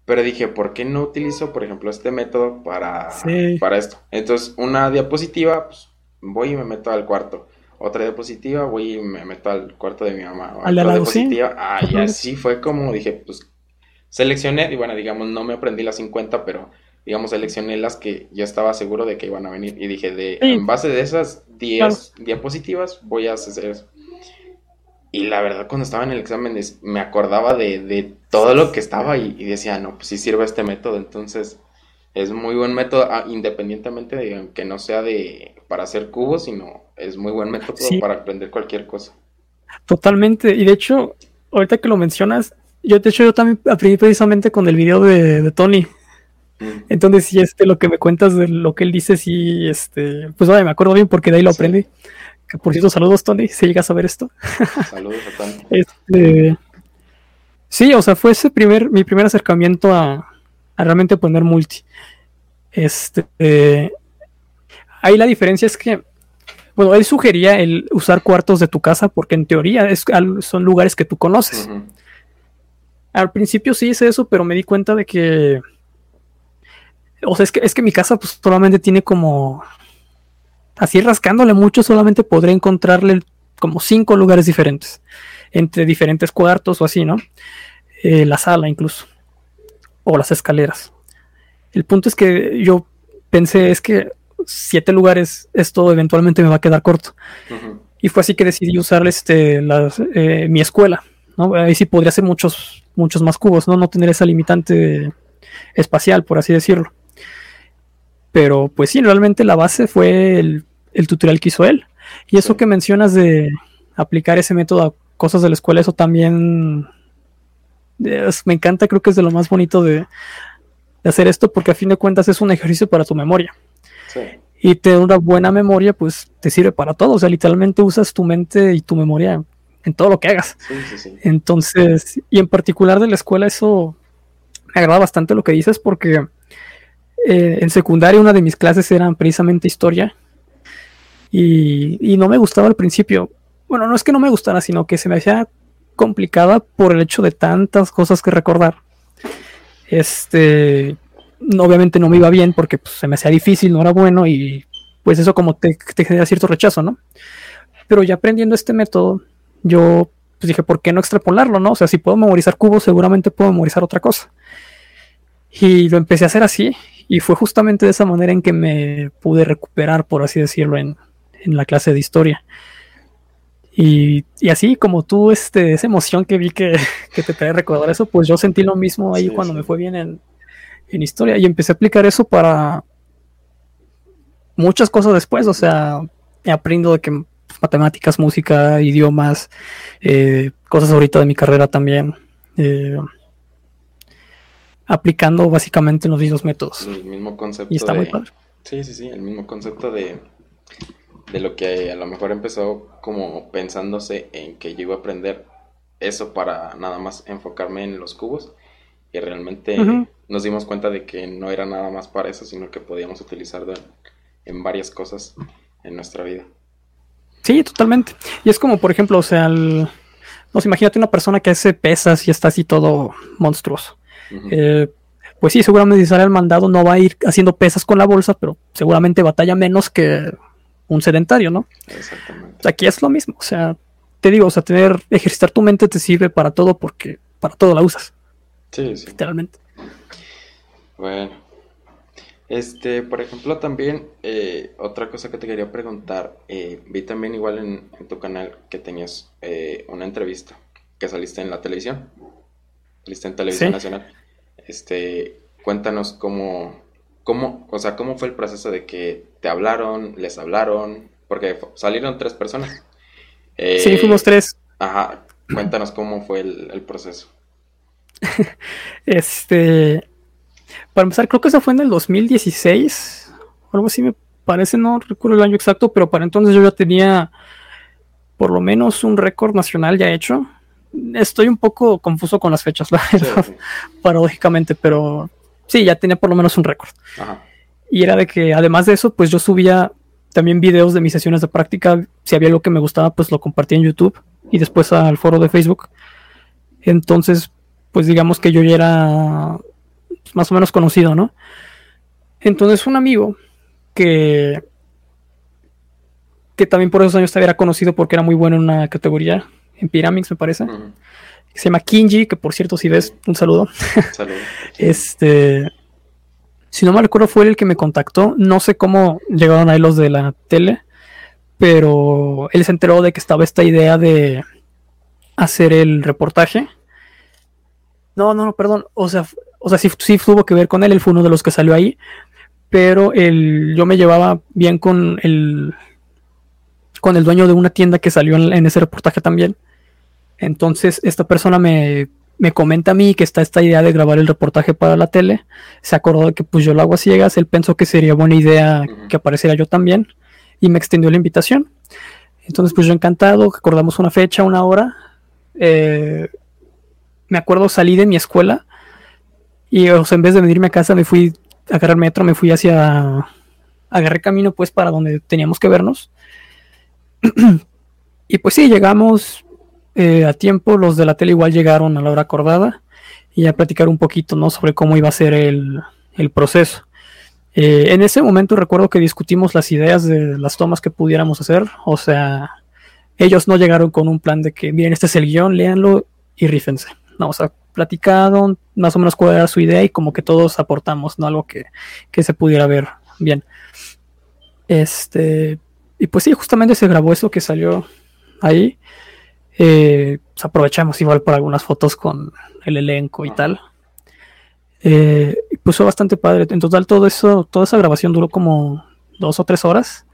[SPEAKER 1] Pero dije, ¿por qué no utilizo, por ejemplo, este método para, para esto? Entonces, una diapositiva, pues voy y me meto al cuarto. Otra diapositiva, voy y me meto al cuarto de mi mamá. Otra diapositiva, ah, y así fue como dije, pues seleccioné, y bueno, digamos, no me aprendí las 50, pero digamos, seleccioné las que ya estaba seguro de que iban a venir. Y dije, de, en base de esas 10 diapositivas, voy a hacer eso. Y la verdad, cuando estaba en el examen, me acordaba de, todo lo que estaba y, decía, no, pues sí sirve este método. Entonces, es muy buen método, ah, independientemente de que no sea de para hacer cubos, sino es muy buen método para aprender cualquier cosa.
[SPEAKER 2] Totalmente. Y de hecho, ahorita que lo mencionas, yo de hecho yo también aprendí precisamente con el video de, Tony. Mm. Entonces, si este lo que me cuentas de lo que él dice, sí, este, pues vaya, me acuerdo bien porque de ahí lo aprendí por cierto, saludos, Tony, si llegas a ver esto. Saludos a Tony. [laughs] Este, sí, o sea, fue ese primer, mi primer acercamiento a, realmente poner multi. Este, ahí la diferencia es que, bueno, él sugería el usar cuartos de tu casa porque en teoría es, son lugares que tú conoces. Al principio sí hice eso, pero me di cuenta de que, o sea, es que, es que mi casa pues solamente tiene como Así rascándole mucho solamente podré encontrarle como cinco lugares diferentes, entre diferentes cuartos o así, ¿no? Eh, la sala incluso, o las escaleras. El punto es que yo pensé es que siete lugares esto eventualmente me va a quedar corto. Y fue así que decidí usar este, eh, mi escuela. ¿no? Ahí sí podría hacer muchos, muchos más cubos, ¿no? No tener esa limitante espacial, por así decirlo. Pero pues sí, realmente la base fue el el tutorial que hizo él. Y eso que mencionas de aplicar ese método a cosas de la escuela, eso también me encanta, creo que es de lo más bonito de, hacer esto, porque a fin de cuentas es un ejercicio para tu memoria. Y tener una buena memoria, pues te sirve para todo. O sea, literalmente usas tu mente y tu memoria en todo lo que hagas. Entonces, y en particular de la escuela, eso me agrada bastante lo que dices, porque eh, en secundaria una de mis clases eran precisamente historia y, no me gustaba al principio. Bueno, no es que no me gustara, sino que se me hacía complicada por el hecho de tantas cosas que recordar. Este, obviamente no me iba bien porque pues, se me hacía difícil, no era bueno y pues eso como te, genera cierto rechazo, ¿no? Pero ya aprendiendo este método, yo pues dije, ¿por qué no extrapolarlo, no? O sea, si puedo memorizar cubos, seguramente puedo memorizar otra cosa. Y lo empecé a hacer así y fue justamente de esa manera en que me pude recuperar, por así decirlo, en, en la clase de historia. Y, así como tú, este, esa emoción que vi [laughs] que, te trae recordar eso, pues yo sentí lo mismo ahí cuando me fue bien en, historia y empecé a aplicar eso para muchas cosas después, o sea, he aprendido de que matemáticas, música, idiomas, eh, cosas ahorita de mi carrera también, eh, aplicando básicamente los mismos métodos.
[SPEAKER 1] El mismo concepto. Y está muy padre. Sí, sí, sí, el mismo concepto de de lo que a lo mejor empezó como pensándose en que yo iba a aprender eso para nada más enfocarme en los cubos y realmente nos dimos cuenta de que no era nada más para eso, sino que podíamos utilizarlo en, varias cosas en nuestra vida.
[SPEAKER 2] Sí, totalmente. Y es como, por ejemplo, o sea, el, no imagínate una persona que hace pesas y está así todo monstruoso. Eh, pues sí, seguramente si sale al mandado no va a ir haciendo pesas con la bolsa, pero seguramente batalla menos que un sedentario, ¿no? Exactamente. Aquí es lo mismo, o sea, te digo, o sea, tener, ejercitar tu mente te sirve para todo porque para todo la usas.
[SPEAKER 1] Sí, sí.
[SPEAKER 2] Literalmente.
[SPEAKER 1] Bueno. Este, por ejemplo, también, eh, otra cosa que te quería preguntar, eh, vi también igual en, tu canal que tenías eh, una entrevista que saliste en la televisión, saliste en Televisión Nacional. Este, cuéntanos cómo, cómo, o sea, cómo fue el proceso de que te hablaron, les hablaron, porque salieron tres personas.
[SPEAKER 2] sí, fuimos tres.
[SPEAKER 1] Ajá, cuéntanos cómo fue el proceso. [laughs]
[SPEAKER 2] este, para empezar, creo que eso fue en el 2016, algo así me parece, no recuerdo el año exacto, pero para entonces yo ya tenía por lo menos un récord nacional ya hecho. Estoy un poco confuso con las fechas, [laughs] la verdad, paradójicamente, pero sí, ya tenía por lo menos un récord. Y era de que además de eso, pues yo subía también videos de mis sesiones de práctica. Si había algo que me gustaba, pues lo compartía en YouTube y después al foro de Facebook. Entonces, pues digamos que yo ya era más o menos conocido, ¿no? Entonces un amigo que que también por esos años era conocido porque era muy bueno en una categoría, en Pyramix me parece, se llama Kinji, que por cierto si ves, un saludo. saludo. [laughs] este, si no me recuerdo fue el que me contactó, no sé cómo llegaron ahí los de la tele, pero él se enteró de que estaba esta idea de hacer el reportaje. No, no, no, perdón, o sea, o sea, sí, sí tuvo que ver con él, él fue uno de los que salió ahí, pero el, yo me llevaba bien con el, con el dueño de una tienda que salió en, ese reportaje también. Entonces, esta persona me, me, comenta a mí que está esta idea de grabar el reportaje para la tele. Se acordó de que pues yo lo hago a ciegas, él pensó que sería buena idea que apareciera yo también y me extendió la invitación. Entonces, pues yo encantado, acordamos una fecha, una hora. Eh, me acuerdo salí de mi escuela y en vez de venirme a casa, me fui a agarrar metro, me fui hacia. Agarré camino, pues, para donde teníamos que vernos. [clears throat] y pues sí, llegamos eh, a tiempo. Los de la tele igual llegaron a la hora acordada. Y a platicar un poquito, ¿no? Sobre cómo iba a ser el, proceso. Eh, en ese momento recuerdo que discutimos las ideas de las tomas que pudiéramos hacer. O sea, ellos no llegaron con un plan de que, miren, este es el guion, léanlo y rífense. No, o sea, platicado más o menos cuál era su idea y como que todos aportamos, ¿no? Algo que, se pudiera ver bien. Este, y pues sí, justamente se grabó eso que salió ahí. Eh, pues aprovechamos igual para algunas fotos con el elenco y tal. Eh, y pues fue bastante padre. En total, todo eso, toda esa grabación duró como dos o tres horas.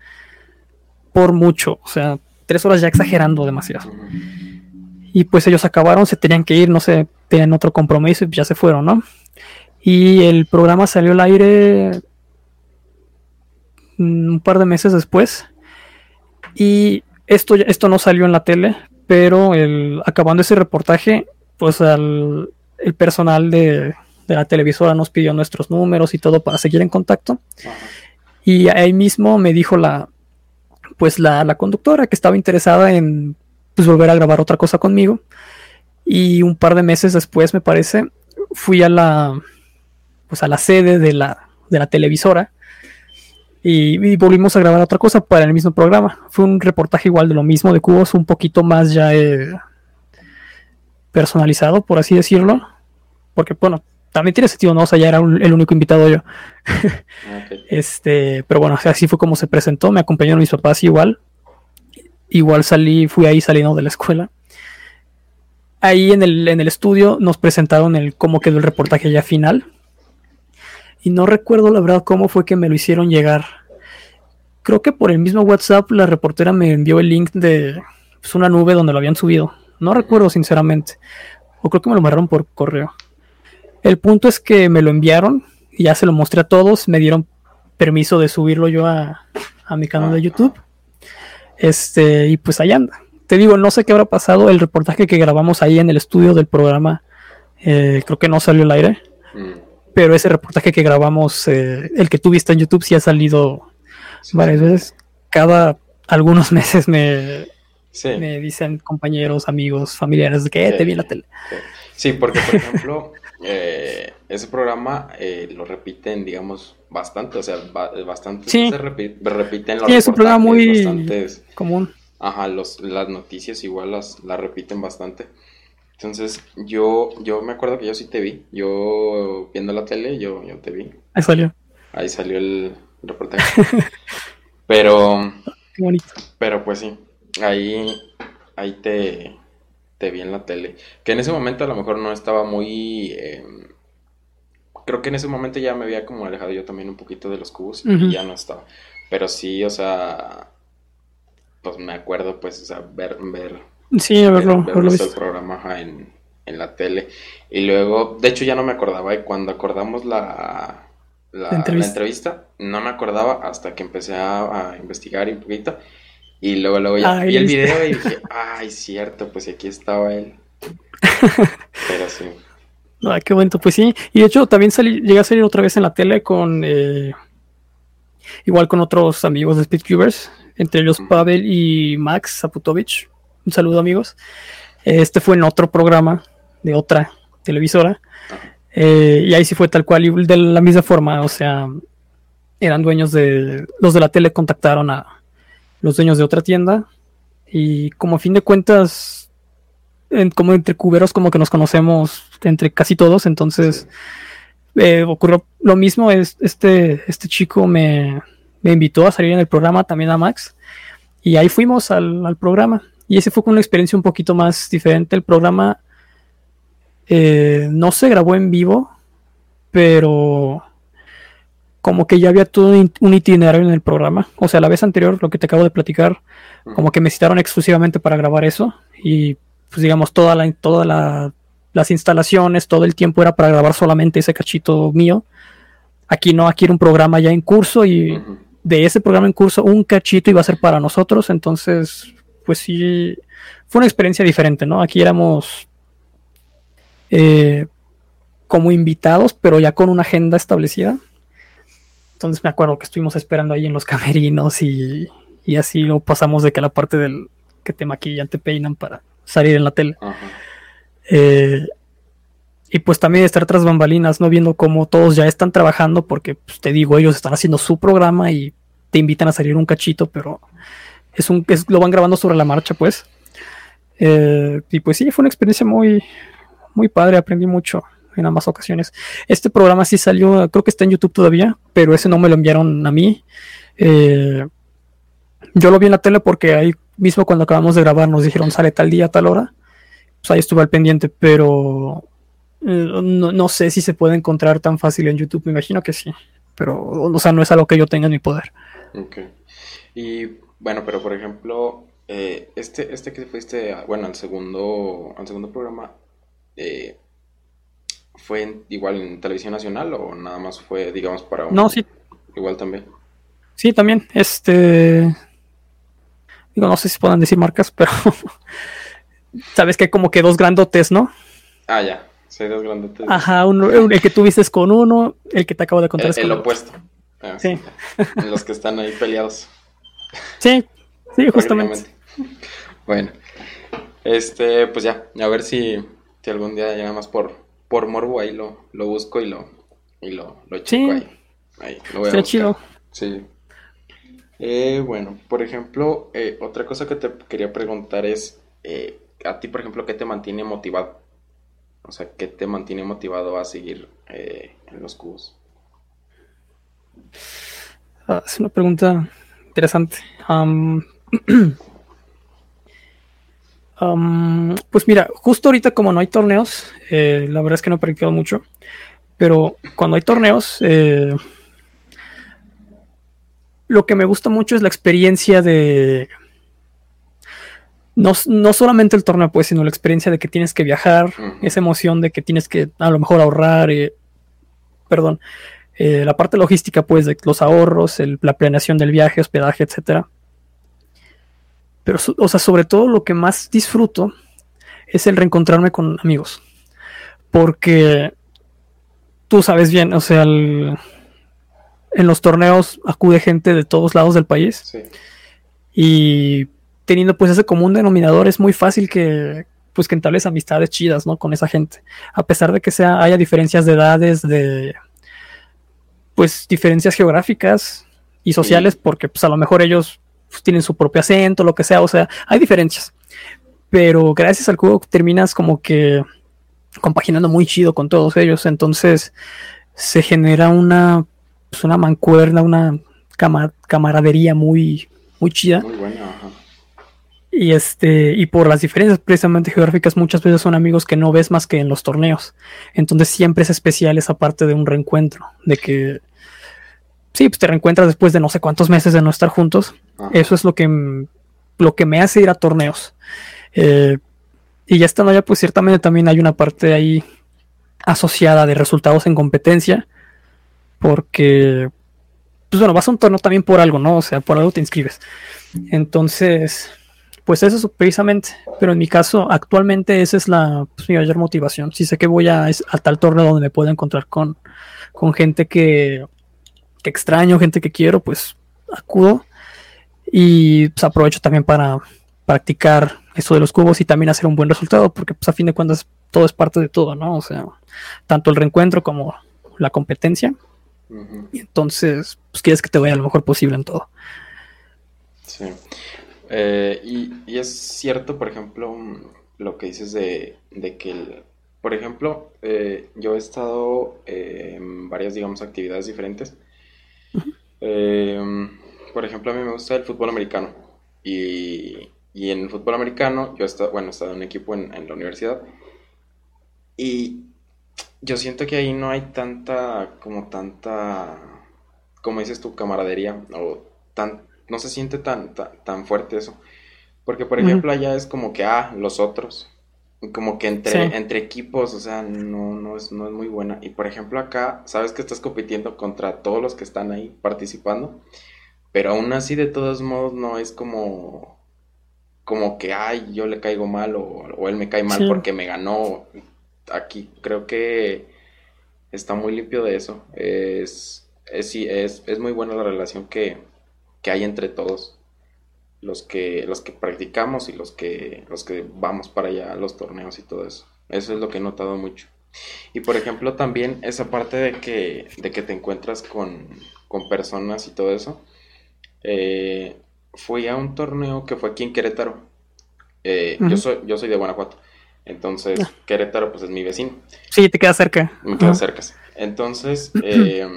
[SPEAKER 2] Por mucho. O sea, tres horas ya exagerando demasiado. Y pues ellos acabaron, se tenían que ir, no sé, tenían otro compromiso y ya se fueron, ¿no? Y el programa salió al aire un par de meses después. Y esto, esto no salió en la tele, pero el, acabando ese reportaje, pues el personal de, la televisora nos pidió nuestros números y todo para seguir en contacto. Y ahí mismo me dijo la, pues la, la conductora que estaba interesada en pues volver a grabar otra cosa conmigo. Y un par de meses después, me parece, fui a la, pues a la sede de la, de la televisora y, volvimos a grabar otra cosa para el mismo programa. Fue un reportaje igual de lo mismo, de cubos, un poquito más ya eh, personalizado, por así decirlo. Porque, bueno, también tiene sentido, ¿no? O sea, ya era el único invitado yo. [laughs] Este, pero bueno, así fue como se presentó. Me acompañaron mis papás igual igual salí, fui ahí saliendo de la escuela. Ahí en el, en el estudio nos presentaron el cómo quedó el reportaje ya final. Y no recuerdo la verdad cómo fue que me lo hicieron llegar. Creo que por el mismo WhatsApp la reportera me envió el link de pues, una nube donde lo habían subido. No recuerdo sinceramente. O creo que me lo mandaron por correo. El punto es que me lo enviaron y ya se lo mostré a todos. Me dieron permiso de subirlo yo a, a mi canal de YouTube. Este, y pues ahí anda. Te digo, no sé qué habrá pasado. El reportaje que grabamos ahí en el estudio del programa, eh, creo que no salió al aire. Mm. Pero ese reportaje que grabamos, eh, el que tuviste en YouTube, sí ha salido varias veces. Cada algunos [laughs] meses me, me dicen compañeros, amigos, familiares que eh, te vi en la tele.
[SPEAKER 1] Sí, porque por [laughs] ejemplo, eh, ese programa eh, lo repiten, digamos, bastante, o sea, bastante
[SPEAKER 2] sí.
[SPEAKER 1] se repiten
[SPEAKER 2] los sí, es un programa muy común.
[SPEAKER 1] Ajá, los, las noticias igual las, las repiten bastante. Entonces, yo, yo me acuerdo que yo sí te vi. Yo viendo la tele, yo, yo te vi.
[SPEAKER 2] Ahí salió.
[SPEAKER 1] Ahí salió el reportaje. [laughs] pero.
[SPEAKER 2] Qué bonito.
[SPEAKER 1] Pero pues sí. Ahí, ahí te, te vi en la tele. Que en ese momento a lo mejor no estaba muy... Eh, creo que en ese momento ya me había como alejado yo también un poquito de los cubos y ya no estaba. Pero sí, o sea, pues me acuerdo pues, o sea, ver... ver
[SPEAKER 2] sí, verlo,
[SPEAKER 1] el programa en, en la tele. Y luego, de hecho ya no me acordaba y cuando acordamos la, la, entrevista. no me acordaba hasta que empecé a, a investigar un poquito y luego, luego ya vi el video y dije, [laughs] ay, cierto, pues aquí estaba él. [laughs] Pero sí.
[SPEAKER 2] Ay, qué bueno, pues sí. Y de hecho también salí, llegué a salir otra vez en la tele con, eh, igual con otros amigos de Speedcubers, entre ellos Pavel y Max Zaputovich. Un saludo amigos. Este fue en otro programa de otra televisora. Eh, y ahí sí fue tal cual, y de la misma forma, o sea, eran dueños de, los de la tele contactaron a, los dueños de otra tienda. Y como a fin de cuentas, como entre cuberos, como que nos conocemos entre casi todos. Entonces eh, ocurrió lo mismo. Es, este, este chico me, invitó a salir en el programa, también a Max. Y ahí fuimos al, programa. Y ese fue una experiencia un poquito más diferente. El programa eh, no se grabó en vivo, pero como que ya había todo un itinerario en el programa. O sea, la vez anterior, lo que te acabo de platicar, como que me citaron exclusivamente para grabar eso. Y pues digamos, toda la, toda las instalaciones, todo el tiempo era para grabar solamente ese cachito mío. Aquí no, aquí era un programa ya en curso y de ese programa en curso un cachito iba a ser para nosotros. Entonces, pues sí, fue una experiencia diferente, ¿no? Aquí éramos eh, como invitados, pero ya con una agenda establecida. Entonces me acuerdo que estuvimos esperando ahí en los camerinos y, así lo pasamos de que la parte del que te maquillan, te peinan para salir en la tele. Eh, y pues también estar tras bambalinas, ¿no? Viendo cómo todos ya están trabajando, porque pues, te digo, ellos están haciendo su programa y te invitan a salir un cachito, pero es un, es, lo van grabando sobre la marcha, pues. Eh, y pues sí, fue una experiencia muy, muy padre, aprendí mucho en ambas ocasiones. Este programa sí salió, creo que está en YouTube todavía, pero ese no me lo enviaron a mí. Eh, yo lo vi en la tele porque ahí mismo cuando acabamos de grabar nos dijeron sale tal día, tal hora. Pues ahí estuve al pendiente, pero eh, no, sé si se puede encontrar tan fácil en YouTube. Me imagino que sí, pero o sea, no es algo que yo tenga en mi poder.
[SPEAKER 1] Ok. Y bueno, pero por ejemplo, eh, este, este que fuiste, bueno, al segundo, al segundo programa, eh, ¿Fue igual en televisión nacional o nada más fue, digamos, para un...
[SPEAKER 2] No, sí.
[SPEAKER 1] Igual también.
[SPEAKER 2] Sí, también. Este... Digo, no sé si puedan decir marcas, pero... [laughs] Sabes que hay como que dos grandotes, ¿no?
[SPEAKER 1] Ah, ya. Sí, dos grandotes.
[SPEAKER 2] Ajá, uno, el que tú viste es con uno, el que te acabo de contar
[SPEAKER 1] es
[SPEAKER 2] con
[SPEAKER 1] el opuesto. Ah, sí. Los que están ahí peleados.
[SPEAKER 2] Sí, sí, justamente.
[SPEAKER 1] Bueno, este, pues ya, a ver si, si algún día llega más por, por morbo ahí lo, lo busco y lo, y lo, lo checo ahí. Ahí, lo voy a
[SPEAKER 2] chido.
[SPEAKER 1] Sí. Eh, bueno, por ejemplo, eh, otra cosa que te quería preguntar es, eh, a ti, por ejemplo, ¿qué te mantiene motivado? O sea, ¿qué te mantiene motivado a seguir en los cubos?
[SPEAKER 2] Ah, es una pregunta interesante. [clears throat] pues mira, justo ahorita como no hay torneos, eh, la verdad es que no he practicado mucho, pero cuando hay torneos, eh, lo que me gusta mucho es la experiencia de... No, solamente el torneo, pues, sino la experiencia de que tienes que viajar, esa emoción de que tienes que a lo mejor ahorrar, eh, perdón, la parte logística, pues, de los ahorros, la planeación del viaje, hospedaje, etcétera pero, o sea, sobre todo lo que más disfruto es el reencontrarme con amigos. Porque tú sabes bien, o sea, en los torneos acude gente de todos lados del país. Y teniendo pues ese común denominador es muy fácil que, pues que entables amistades chidas, ¿no? Con esa gente. A pesar de que sea, haya diferencias de edades, de pues diferencias geográficas y sociales, porque pues a lo mejor ellos pues, tienen su propio acento, lo que sea, o sea, hay diferencias. Pero gracias al juego terminas como que compaginando muy chido con todos ellos, entonces se genera una, pues, una mancuerna, una camaradería muy, muy chida.
[SPEAKER 1] Muy buena, ajá.
[SPEAKER 2] Y este, y por las diferencias precisamente geográficas, muchas veces son amigos que no ves más que en los torneos. Entonces siempre es especial esa parte de un reencuentro, de que sí, pues te reencuentras después de no sé cuántos meses de no estar juntos. Eso es lo que, lo que me hace ir a torneos. Eh, y ya estando allá, pues ciertamente también hay una parte ahí asociada de resultados en competencia, porque, pues bueno, vas a un torneo también por algo, ¿no? O sea, por algo te inscribes. Entonces, pues eso precisamente, pero en mi caso, actualmente esa es la pues, mi mayor motivación. Si sé que voy a, a tal torneo donde me puedo encontrar con, con gente que, que extraño, gente que quiero, pues acudo y pues, aprovecho también para practicar eso de los cubos y también hacer un buen resultado, porque pues a fin de cuentas todo es parte de todo, ¿no? O sea, tanto el reencuentro como la competencia. Y entonces, pues quieres que te vaya lo mejor posible en todo.
[SPEAKER 1] Sí. Eh, y, es cierto, por ejemplo, lo que dices de, que, por ejemplo, eh, yo he estado en varias, digamos, actividades diferentes. Eh, por ejemplo, a mí me gusta el fútbol americano. Y, y en el fútbol americano, yo he estado, bueno, he estado en un equipo en, en la universidad. Y yo siento que ahí no hay tanta, como tanta, como dices tu camaradería, o tan, no se siente tan, tan, fuerte eso. Porque, por ejemplo, allá es como que, ah, los otros. Como que entre, entre equipos, o sea, no, no, es, no es muy buena. Y, por ejemplo, acá, sabes que estás compitiendo contra todos los que están ahí participando. Pero aún así, de todos modos, no es como, como que, ay, yo le caigo mal o, él me cae mal porque me ganó. Aquí creo que está muy limpio de eso. Es, es, es, es muy buena la relación que, que hay entre todos los que los que practicamos y los que los que vamos para allá a los torneos y todo eso. Eso es lo que he notado mucho. Y por ejemplo también esa parte de que de que te encuentras con, con personas y todo eso eh, fui a un torneo que fue aquí en Querétaro. Eh, yo soy yo soy de Guanajuato. Entonces ah. Querétaro pues es mi vecino.
[SPEAKER 2] Sí te queda cerca.
[SPEAKER 1] Me queda cerca entonces [clears throat] eh,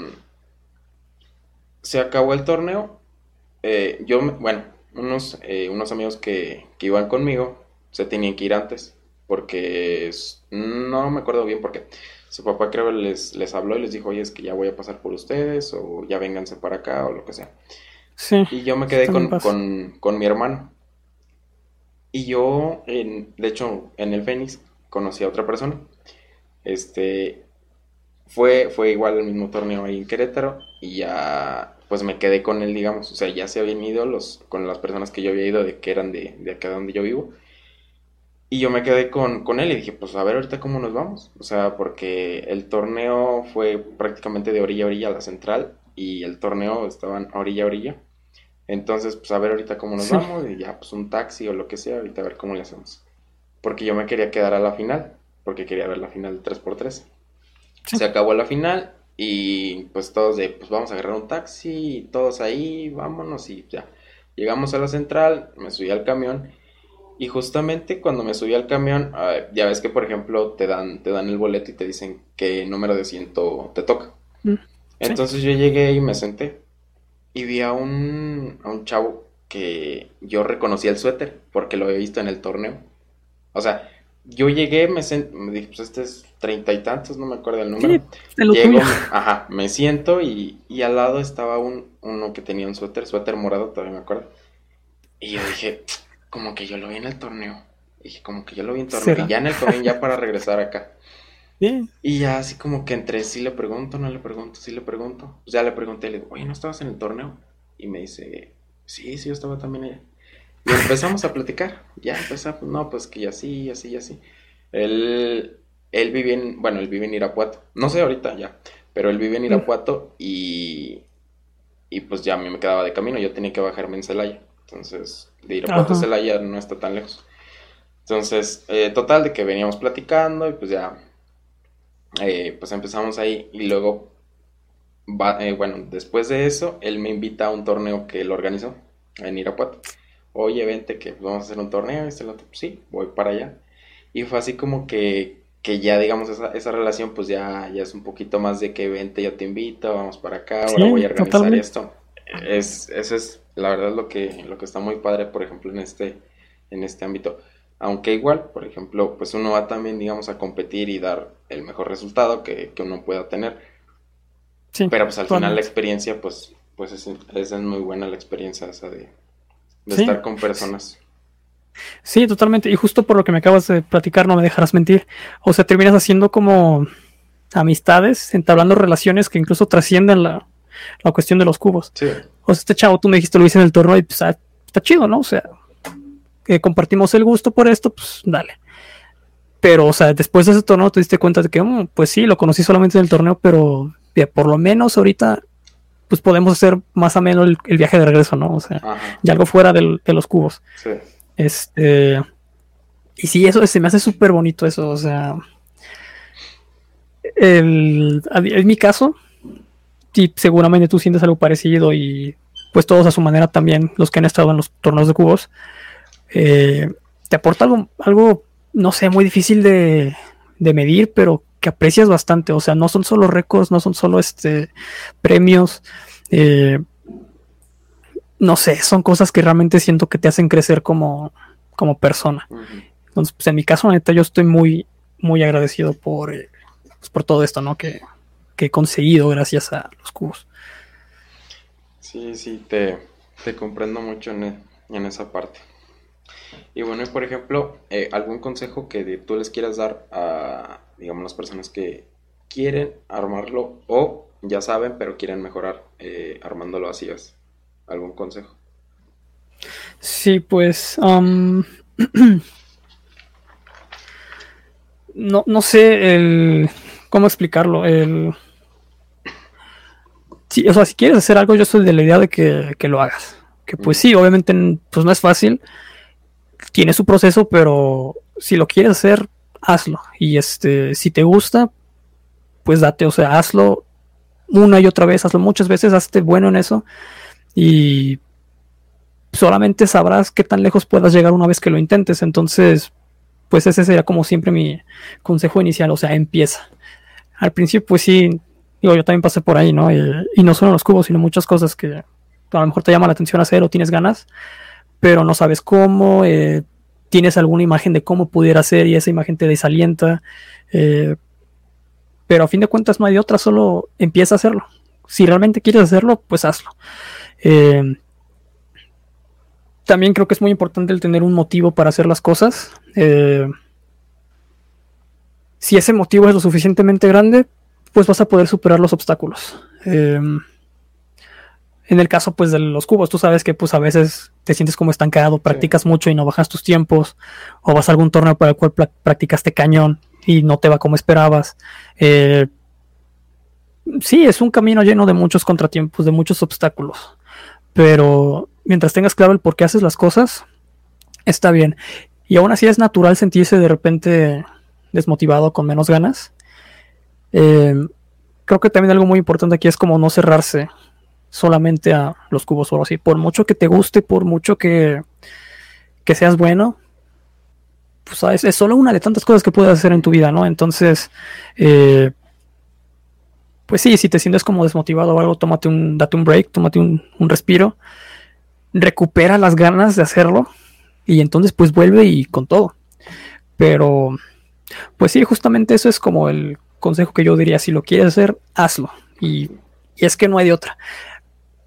[SPEAKER 1] se acabó el torneo. Yo, bueno, unos, eh, unos amigos que, iban conmigo se tenían que ir antes, porque no me acuerdo bien por qué. Su papá creo les, les habló y les dijo, oye, es que ya voy a pasar por ustedes, o ya vénganse para acá, o lo que sea.
[SPEAKER 2] Sí,
[SPEAKER 1] y yo me quedé con, con, mi hermano. Y yo, en, de hecho, en el Fénix conocí a otra persona. Este, fue, fue igual el mismo torneo ahí en Querétaro y ya pues me quedé con él, digamos, o sea, ya se habían ido los, con las personas que yo había ido, de que eran de, de acá donde yo vivo. Y yo me quedé con, con él y dije, pues a ver ahorita cómo nos vamos. O sea, porque el torneo fue prácticamente de orilla a orilla a la central y el torneo estaban orilla a orilla. Entonces, pues a ver ahorita cómo nos vamos y ya, pues un taxi o lo que sea, ahorita a ver cómo le hacemos. Porque yo me quería quedar a la final, porque quería ver la final de 3x3. Se acabó la final y pues todos de, pues vamos a agarrar un taxi, todos ahí, vámonos y ya. Llegamos a la central, me subí al camión y justamente cuando me subí al camión, ah, ya ves que por ejemplo te dan, te dan el boleto y te dicen qué número de asiento te toca. Mm, Entonces yo llegué y me senté y vi a un, a un chavo que yo reconocí el suéter porque lo había visto en el torneo. O sea, yo llegué, me, me dije, pues este es treinta y tantos, no me acuerdo el número. Llego, [laughs] ajá, me siento y, y, al lado estaba un, uno que tenía un suéter, suéter morado, todavía me acuerdo. Y yo dije, como que yo lo vi en el torneo. Dije, como que yo lo vi en el torneo. Y ya en el torneo, ya para regresar acá.
[SPEAKER 2] Bien.
[SPEAKER 1] Y ya así como que entre sí le pregunto, no le pregunto, sí le pregunto. Pues ya le pregunté, le digo, oye, ¿no estabas en el torneo? Y me dice, sí, sí, yo estaba también allá. Y empezamos a platicar. Ya empezamos, no, pues que ya sí, así, así. Él, él vive en, bueno, él vive en Irapuato. No sé ahorita ya, pero él vive en Irapuato y, y pues ya a mí me quedaba de camino. Yo tenía que bajarme en Celaya. Entonces, de Irapuato a Celaya no está tan lejos. Entonces, eh, total, de que veníamos platicando y pues ya, eh, pues empezamos ahí y luego, eh, bueno, después de eso, él me invita a un torneo que él organizó en Irapuato. Oye, vente que vamos a hacer un torneo, y este pues sí, voy para allá. Y fue así como que, que ya, digamos, esa, esa relación, pues ya, ya es un poquito más de que vente, yo te invito, vamos para acá, ahora voy a organizar esto. Es, eso es, la verdad, lo que, lo que está muy padre, por ejemplo, en este, en este ámbito. Aunque igual, por ejemplo, pues uno va también, digamos, a competir y dar el mejor resultado que, uno pueda tener. Sí, Pero pues al final la experiencia, pues, pues es, es, muy buena la experiencia esa de, estar con personas.
[SPEAKER 2] Sí, totalmente. Y justo por lo que me acabas de platicar, no me dejarás mentir. O sea, terminas haciendo como amistades, entablando relaciones que incluso trascienden la, la cuestión de los cubos. Sí. O sea, este chavo, tú me dijiste, lo hice en el torneo y pues, ah, está chido, ¿no? O sea, que compartimos el gusto por esto, pues dale. Pero, o sea, después de ese torneo te diste cuenta de que, mm, pues sí, lo conocí solamente en el torneo, pero por lo menos ahorita, pues podemos hacer más o menos el, viaje de regreso, ¿no? O sea, y algo fuera de los cubos. Sí. Este. Y sí, eso se me hace súper bonito eso, o sea. El, en mi caso, sí, seguramente tú sientes algo parecido y pues todos a su manera también, los que han estado en los torneos de cubos, eh, te aporta algo, algo, no sé, muy difícil de, medir, pero que aprecias bastante. O sea, no son solo récords, no son solo este premios. Eh, no sé, son cosas que realmente siento que te hacen crecer como, como persona. Entonces, pues en mi caso, neta, yo estoy muy, muy agradecido por, eh, pues, por todo esto, ¿no? Que, que, he conseguido gracias a los cubos.
[SPEAKER 1] Sí, sí, te, te comprendo mucho en, en esa parte. Y bueno, por ejemplo, eh, algún consejo que tú les quieras dar a, digamos, las personas que quieren armarlo o ya saben, pero quieren mejorar eh, armándolo así es. ¿Algún consejo?
[SPEAKER 2] Sí, pues... Um, [clears throat] no, no sé el, cómo explicarlo. El, sí, o sea, si quieres hacer algo, yo soy de la idea de que, que lo hagas. Que pues sí, obviamente pues no es fácil tiene su proceso, pero si lo quieres hacer, hazlo. Y este, si te gusta, pues date, o sea, hazlo una y otra vez, hazlo muchas veces, hazte bueno en eso. Y solamente sabrás qué tan lejos puedas llegar una vez que lo intentes. Entonces, pues ese sería como siempre mi consejo inicial, o sea, empieza. Al principio, pues sí, digo, yo también pasé por ahí, ¿no? Y, no solo los cubos, sino muchas cosas que a lo mejor te llama la atención hacer o tienes ganas pero no sabes cómo, eh, tienes alguna imagen de cómo pudiera ser y esa imagen te desalienta. Eh, pero a fin de cuentas no hay otra, solo empieza a hacerlo. Si realmente quieres hacerlo, pues hazlo. Eh, también creo que es muy importante el tener un motivo para hacer las cosas. si ese motivo es lo suficientemente grande, pues vas a poder superar los obstáculos. En el caso pues de los cubos, tú sabes que pues a veces te sientes como estancado, practicas mucho y no bajas tus tiempos, o vas a algún torneo para el cual practicaste cañón y no te va como esperabas. Eh, sí, es un camino lleno de muchos contratiempos, de muchos obstáculos, pero mientras tengas claro el por qué haces las cosas, está bien. Y aún así es natural sentirse de repente desmotivado, con menos ganas. Eh, creo que también algo muy importante aquí es como no cerrarse solamente a los cubos o así. Por mucho que te guste, por mucho que, que seas bueno, pues es solo una de tantas cosas que puedes hacer en tu vida, ¿no? Entonces, eh, pues sí, si te sientes como desmotivado o algo, tómate un, date un break, tómate un, un respiro, recupera las ganas de hacerlo y entonces pues vuelve y con todo. Pero, pues sí, justamente eso es como el consejo que yo diría, si lo quieres hacer, hazlo. Y, y es que no hay de otra.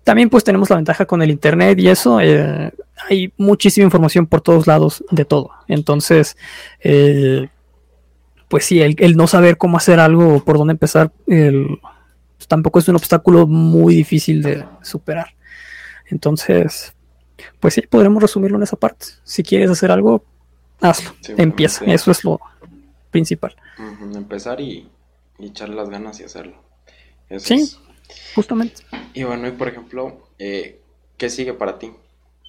[SPEAKER 2] También pues tenemos la ventaja con el Internet y eso, eh, hay muchísima información por todos lados de todo. Entonces, eh, pues sí, el, no saber cómo hacer algo o por dónde empezar, pues, tampoco es un obstáculo muy difícil de superar. Entonces, pues sí, podremos resumirlo en esa parte. Si quieres hacer algo, hazlo, empieza. Eso es lo principal.
[SPEAKER 1] Empezar y, echarle las ganas y hacerlo.
[SPEAKER 2] sí. Justamente.
[SPEAKER 1] Y bueno, y por ejemplo, eh, ¿qué sigue para ti?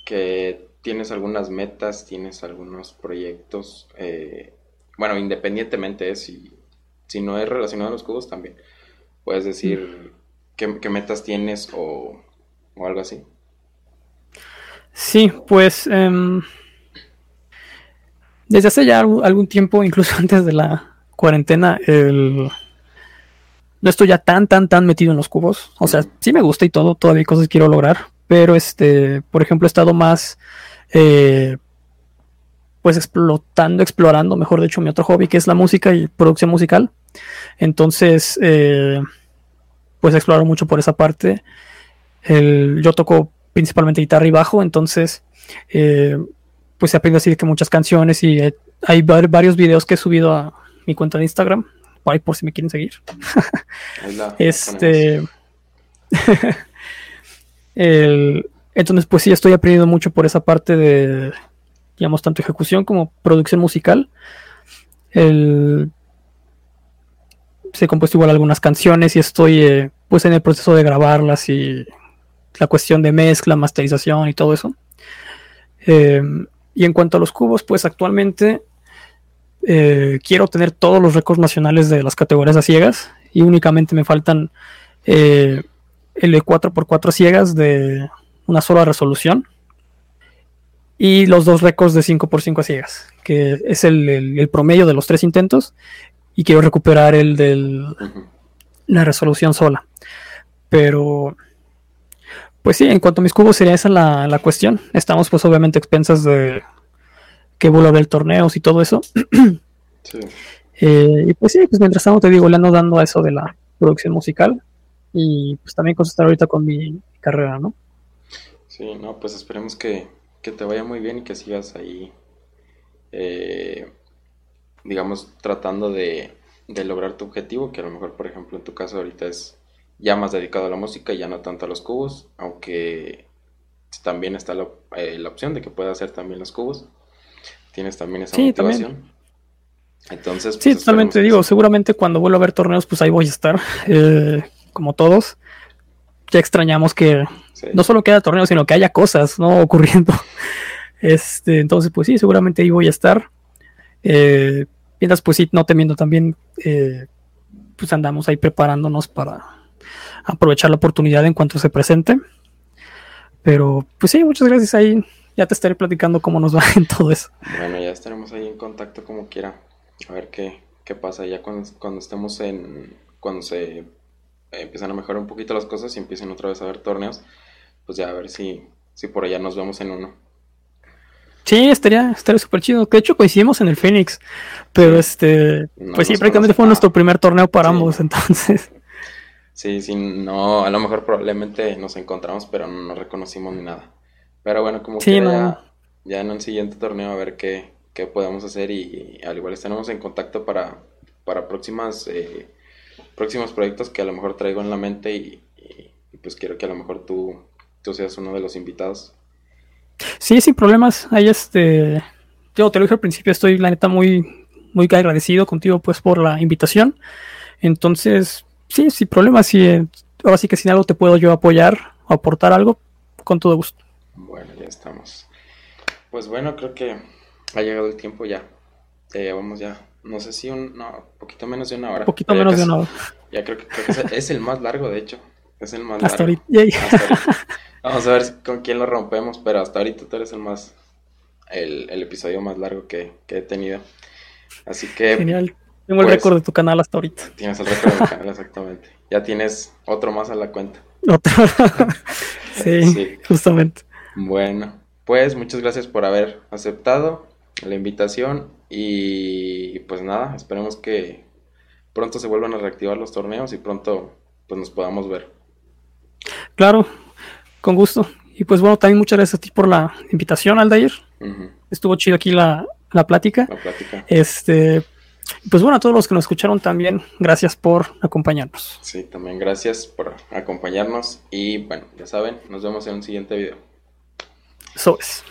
[SPEAKER 1] Que tienes algunas metas, tienes algunos proyectos, eh, bueno, independientemente de si, si no es relacionado a los cubos también, puedes decir qué, qué metas tienes o, o algo así.
[SPEAKER 2] Sí, pues em, desde hace ya algún tiempo, incluso [laughs] antes de la cuarentena, el... no estoy ya tan, tan, tan metido en los cubos. O sea, sí me gusta y todo, todavía hay cosas que quiero lograr. Pero, este, por ejemplo, he estado más, eh, pues, explotando, explorando, mejor dicho, mi otro hobby, que es la música y producción musical. Entonces, eh, pues, exploro mucho por esa parte. El, yo toco principalmente guitarra y bajo, entonces eh, pues he aprendido así que muchas canciones y hay varios videos que he subido a mi cuenta de Instagram, por ahí por si me quieren seguir. [laughs] este [laughs] entonces pues sí estoy aprendiendo mucho por esa parte de digamos tanto ejecución como producción musical. El, se he compuesto igual algunas canciones y estoy eh, pues en el proceso de grabarlas y la cuestión de mezcla, masterización y todo eso. Eh, y en cuanto a los cubos, pues actualmente eh, quiero tener todos los récords nacionales de las categorías a ciegas y únicamente me faltan eh, el de 4x4 ciegas de una sola resolución y los dos récords de 5x5 a ciegas, que es el, promedio de los tres intentos y quiero recuperar el de la resolución sola. Pero pues sí, en cuanto a mis cubos sería esa la, cuestión. Estamos pues obviamente expensas de que vuelva a haber torneos y todo eso. [clears throat] Sí. Eh, y pues sí, pues mientras tanto te digo, le ando dando a eso de la producción musical y pues también concentrar ahorita con mi carrera, ¿no?
[SPEAKER 1] Sí, no, pues esperemos que, te vaya muy bien y que sigas ahí, eh, digamos, tratando de, de lograr tu objetivo, que a lo mejor, por ejemplo, en tu caso ahorita es ya más dedicado a la música y ya no tanto a los cubos, aunque también está la, eh, opción de que pueda hacer también los cubos. Tienes también esa motivación. Entonces,
[SPEAKER 2] pues, sí, totalmente digo, seguramente cuando vuelva a ver torneos, pues ahí voy a estar, [laughs] eh, como todos. Ya extrañamos que no solo queda torneo, sino que haya cosas, ¿no? [laughs] Ocurriendo. Este, entonces, pues sí, seguramente ahí voy a estar. Eh, mientras, pues sí, no temiendo también, eh, pues andamos ahí preparándonos para aprovechar la oportunidad en cuanto se presente. Pero pues sí, muchas gracias ahí. Ya te estaré platicando cómo nos va [laughs] en todo eso.
[SPEAKER 1] Bueno, ya estaremos ahí en contacto como quiera. A ver qué, qué pasa ya cuando, cuando estemos en... Cuando se empiezan a mejorar un poquito las cosas y empiecen otra vez a ver torneos, pues ya a ver si, si por allá nos vemos en uno.
[SPEAKER 2] Sí, estaría estaría súper chido. De hecho, coincidimos en el Phoenix. Pero este, pues sí, prácticamente fue nuestro primer torneo para ambos, [laughs] entonces.
[SPEAKER 1] Sí, sí, no, a lo mejor probablemente nos encontramos, pero no nos reconocimos ni nada. Pero bueno, como que ya, en un siguiente torneo a ver qué, qué podemos hacer y, al igual estaremos en contacto para, para próximas, eh, próximos proyectos que a lo mejor traigo en la mente y, pues quiero que a lo mejor tú, tú seas uno de los invitados.
[SPEAKER 2] Sí, sin problemas. Ahí este, yo te lo dije al principio, estoy la neta muy, muy agradecido contigo pues por la invitación. Entonces, sí, sin problema. Si, eh, ahora sí que sin algo te puedo yo apoyar o aportar algo, con todo gusto.
[SPEAKER 1] Bueno, ya estamos. Pues bueno, creo que ha llegado el tiempo ya. vamos ya. No sé si un. No, poquito menos de una hora.
[SPEAKER 2] Poquito menos de una hora.
[SPEAKER 1] Ya creo que, es, el más largo, de hecho. Es el más
[SPEAKER 2] hasta
[SPEAKER 1] largo.
[SPEAKER 2] Ahorita.
[SPEAKER 1] Vamos a ver con quién lo rompemos, pero hasta ahorita tú eres el más. El, el episodio más largo que, que he tenido. Así que.
[SPEAKER 2] Genial. Tengo el pues, récord de tu canal hasta ahorita.
[SPEAKER 1] Tienes el récord de tu canal, exactamente. Ya tienes otro más a la cuenta.
[SPEAKER 2] Otro. [laughs] sí, justamente.
[SPEAKER 1] Bueno, pues muchas gracias por haber aceptado la invitación y pues nada, esperemos que pronto se vuelvan a reactivar los torneos y pronto pues nos podamos ver.
[SPEAKER 2] Claro, con gusto. Y pues bueno, también muchas gracias a ti por la invitación, Aldair. Estuvo chido aquí la, la plática.
[SPEAKER 1] La plática.
[SPEAKER 2] Este, pues bueno, a todos los que nos escucharon también, gracias por acompañarnos.
[SPEAKER 1] Sí, también gracias por acompañarnos y bueno, ya saben, nos vemos en un siguiente video.
[SPEAKER 2] Eso es.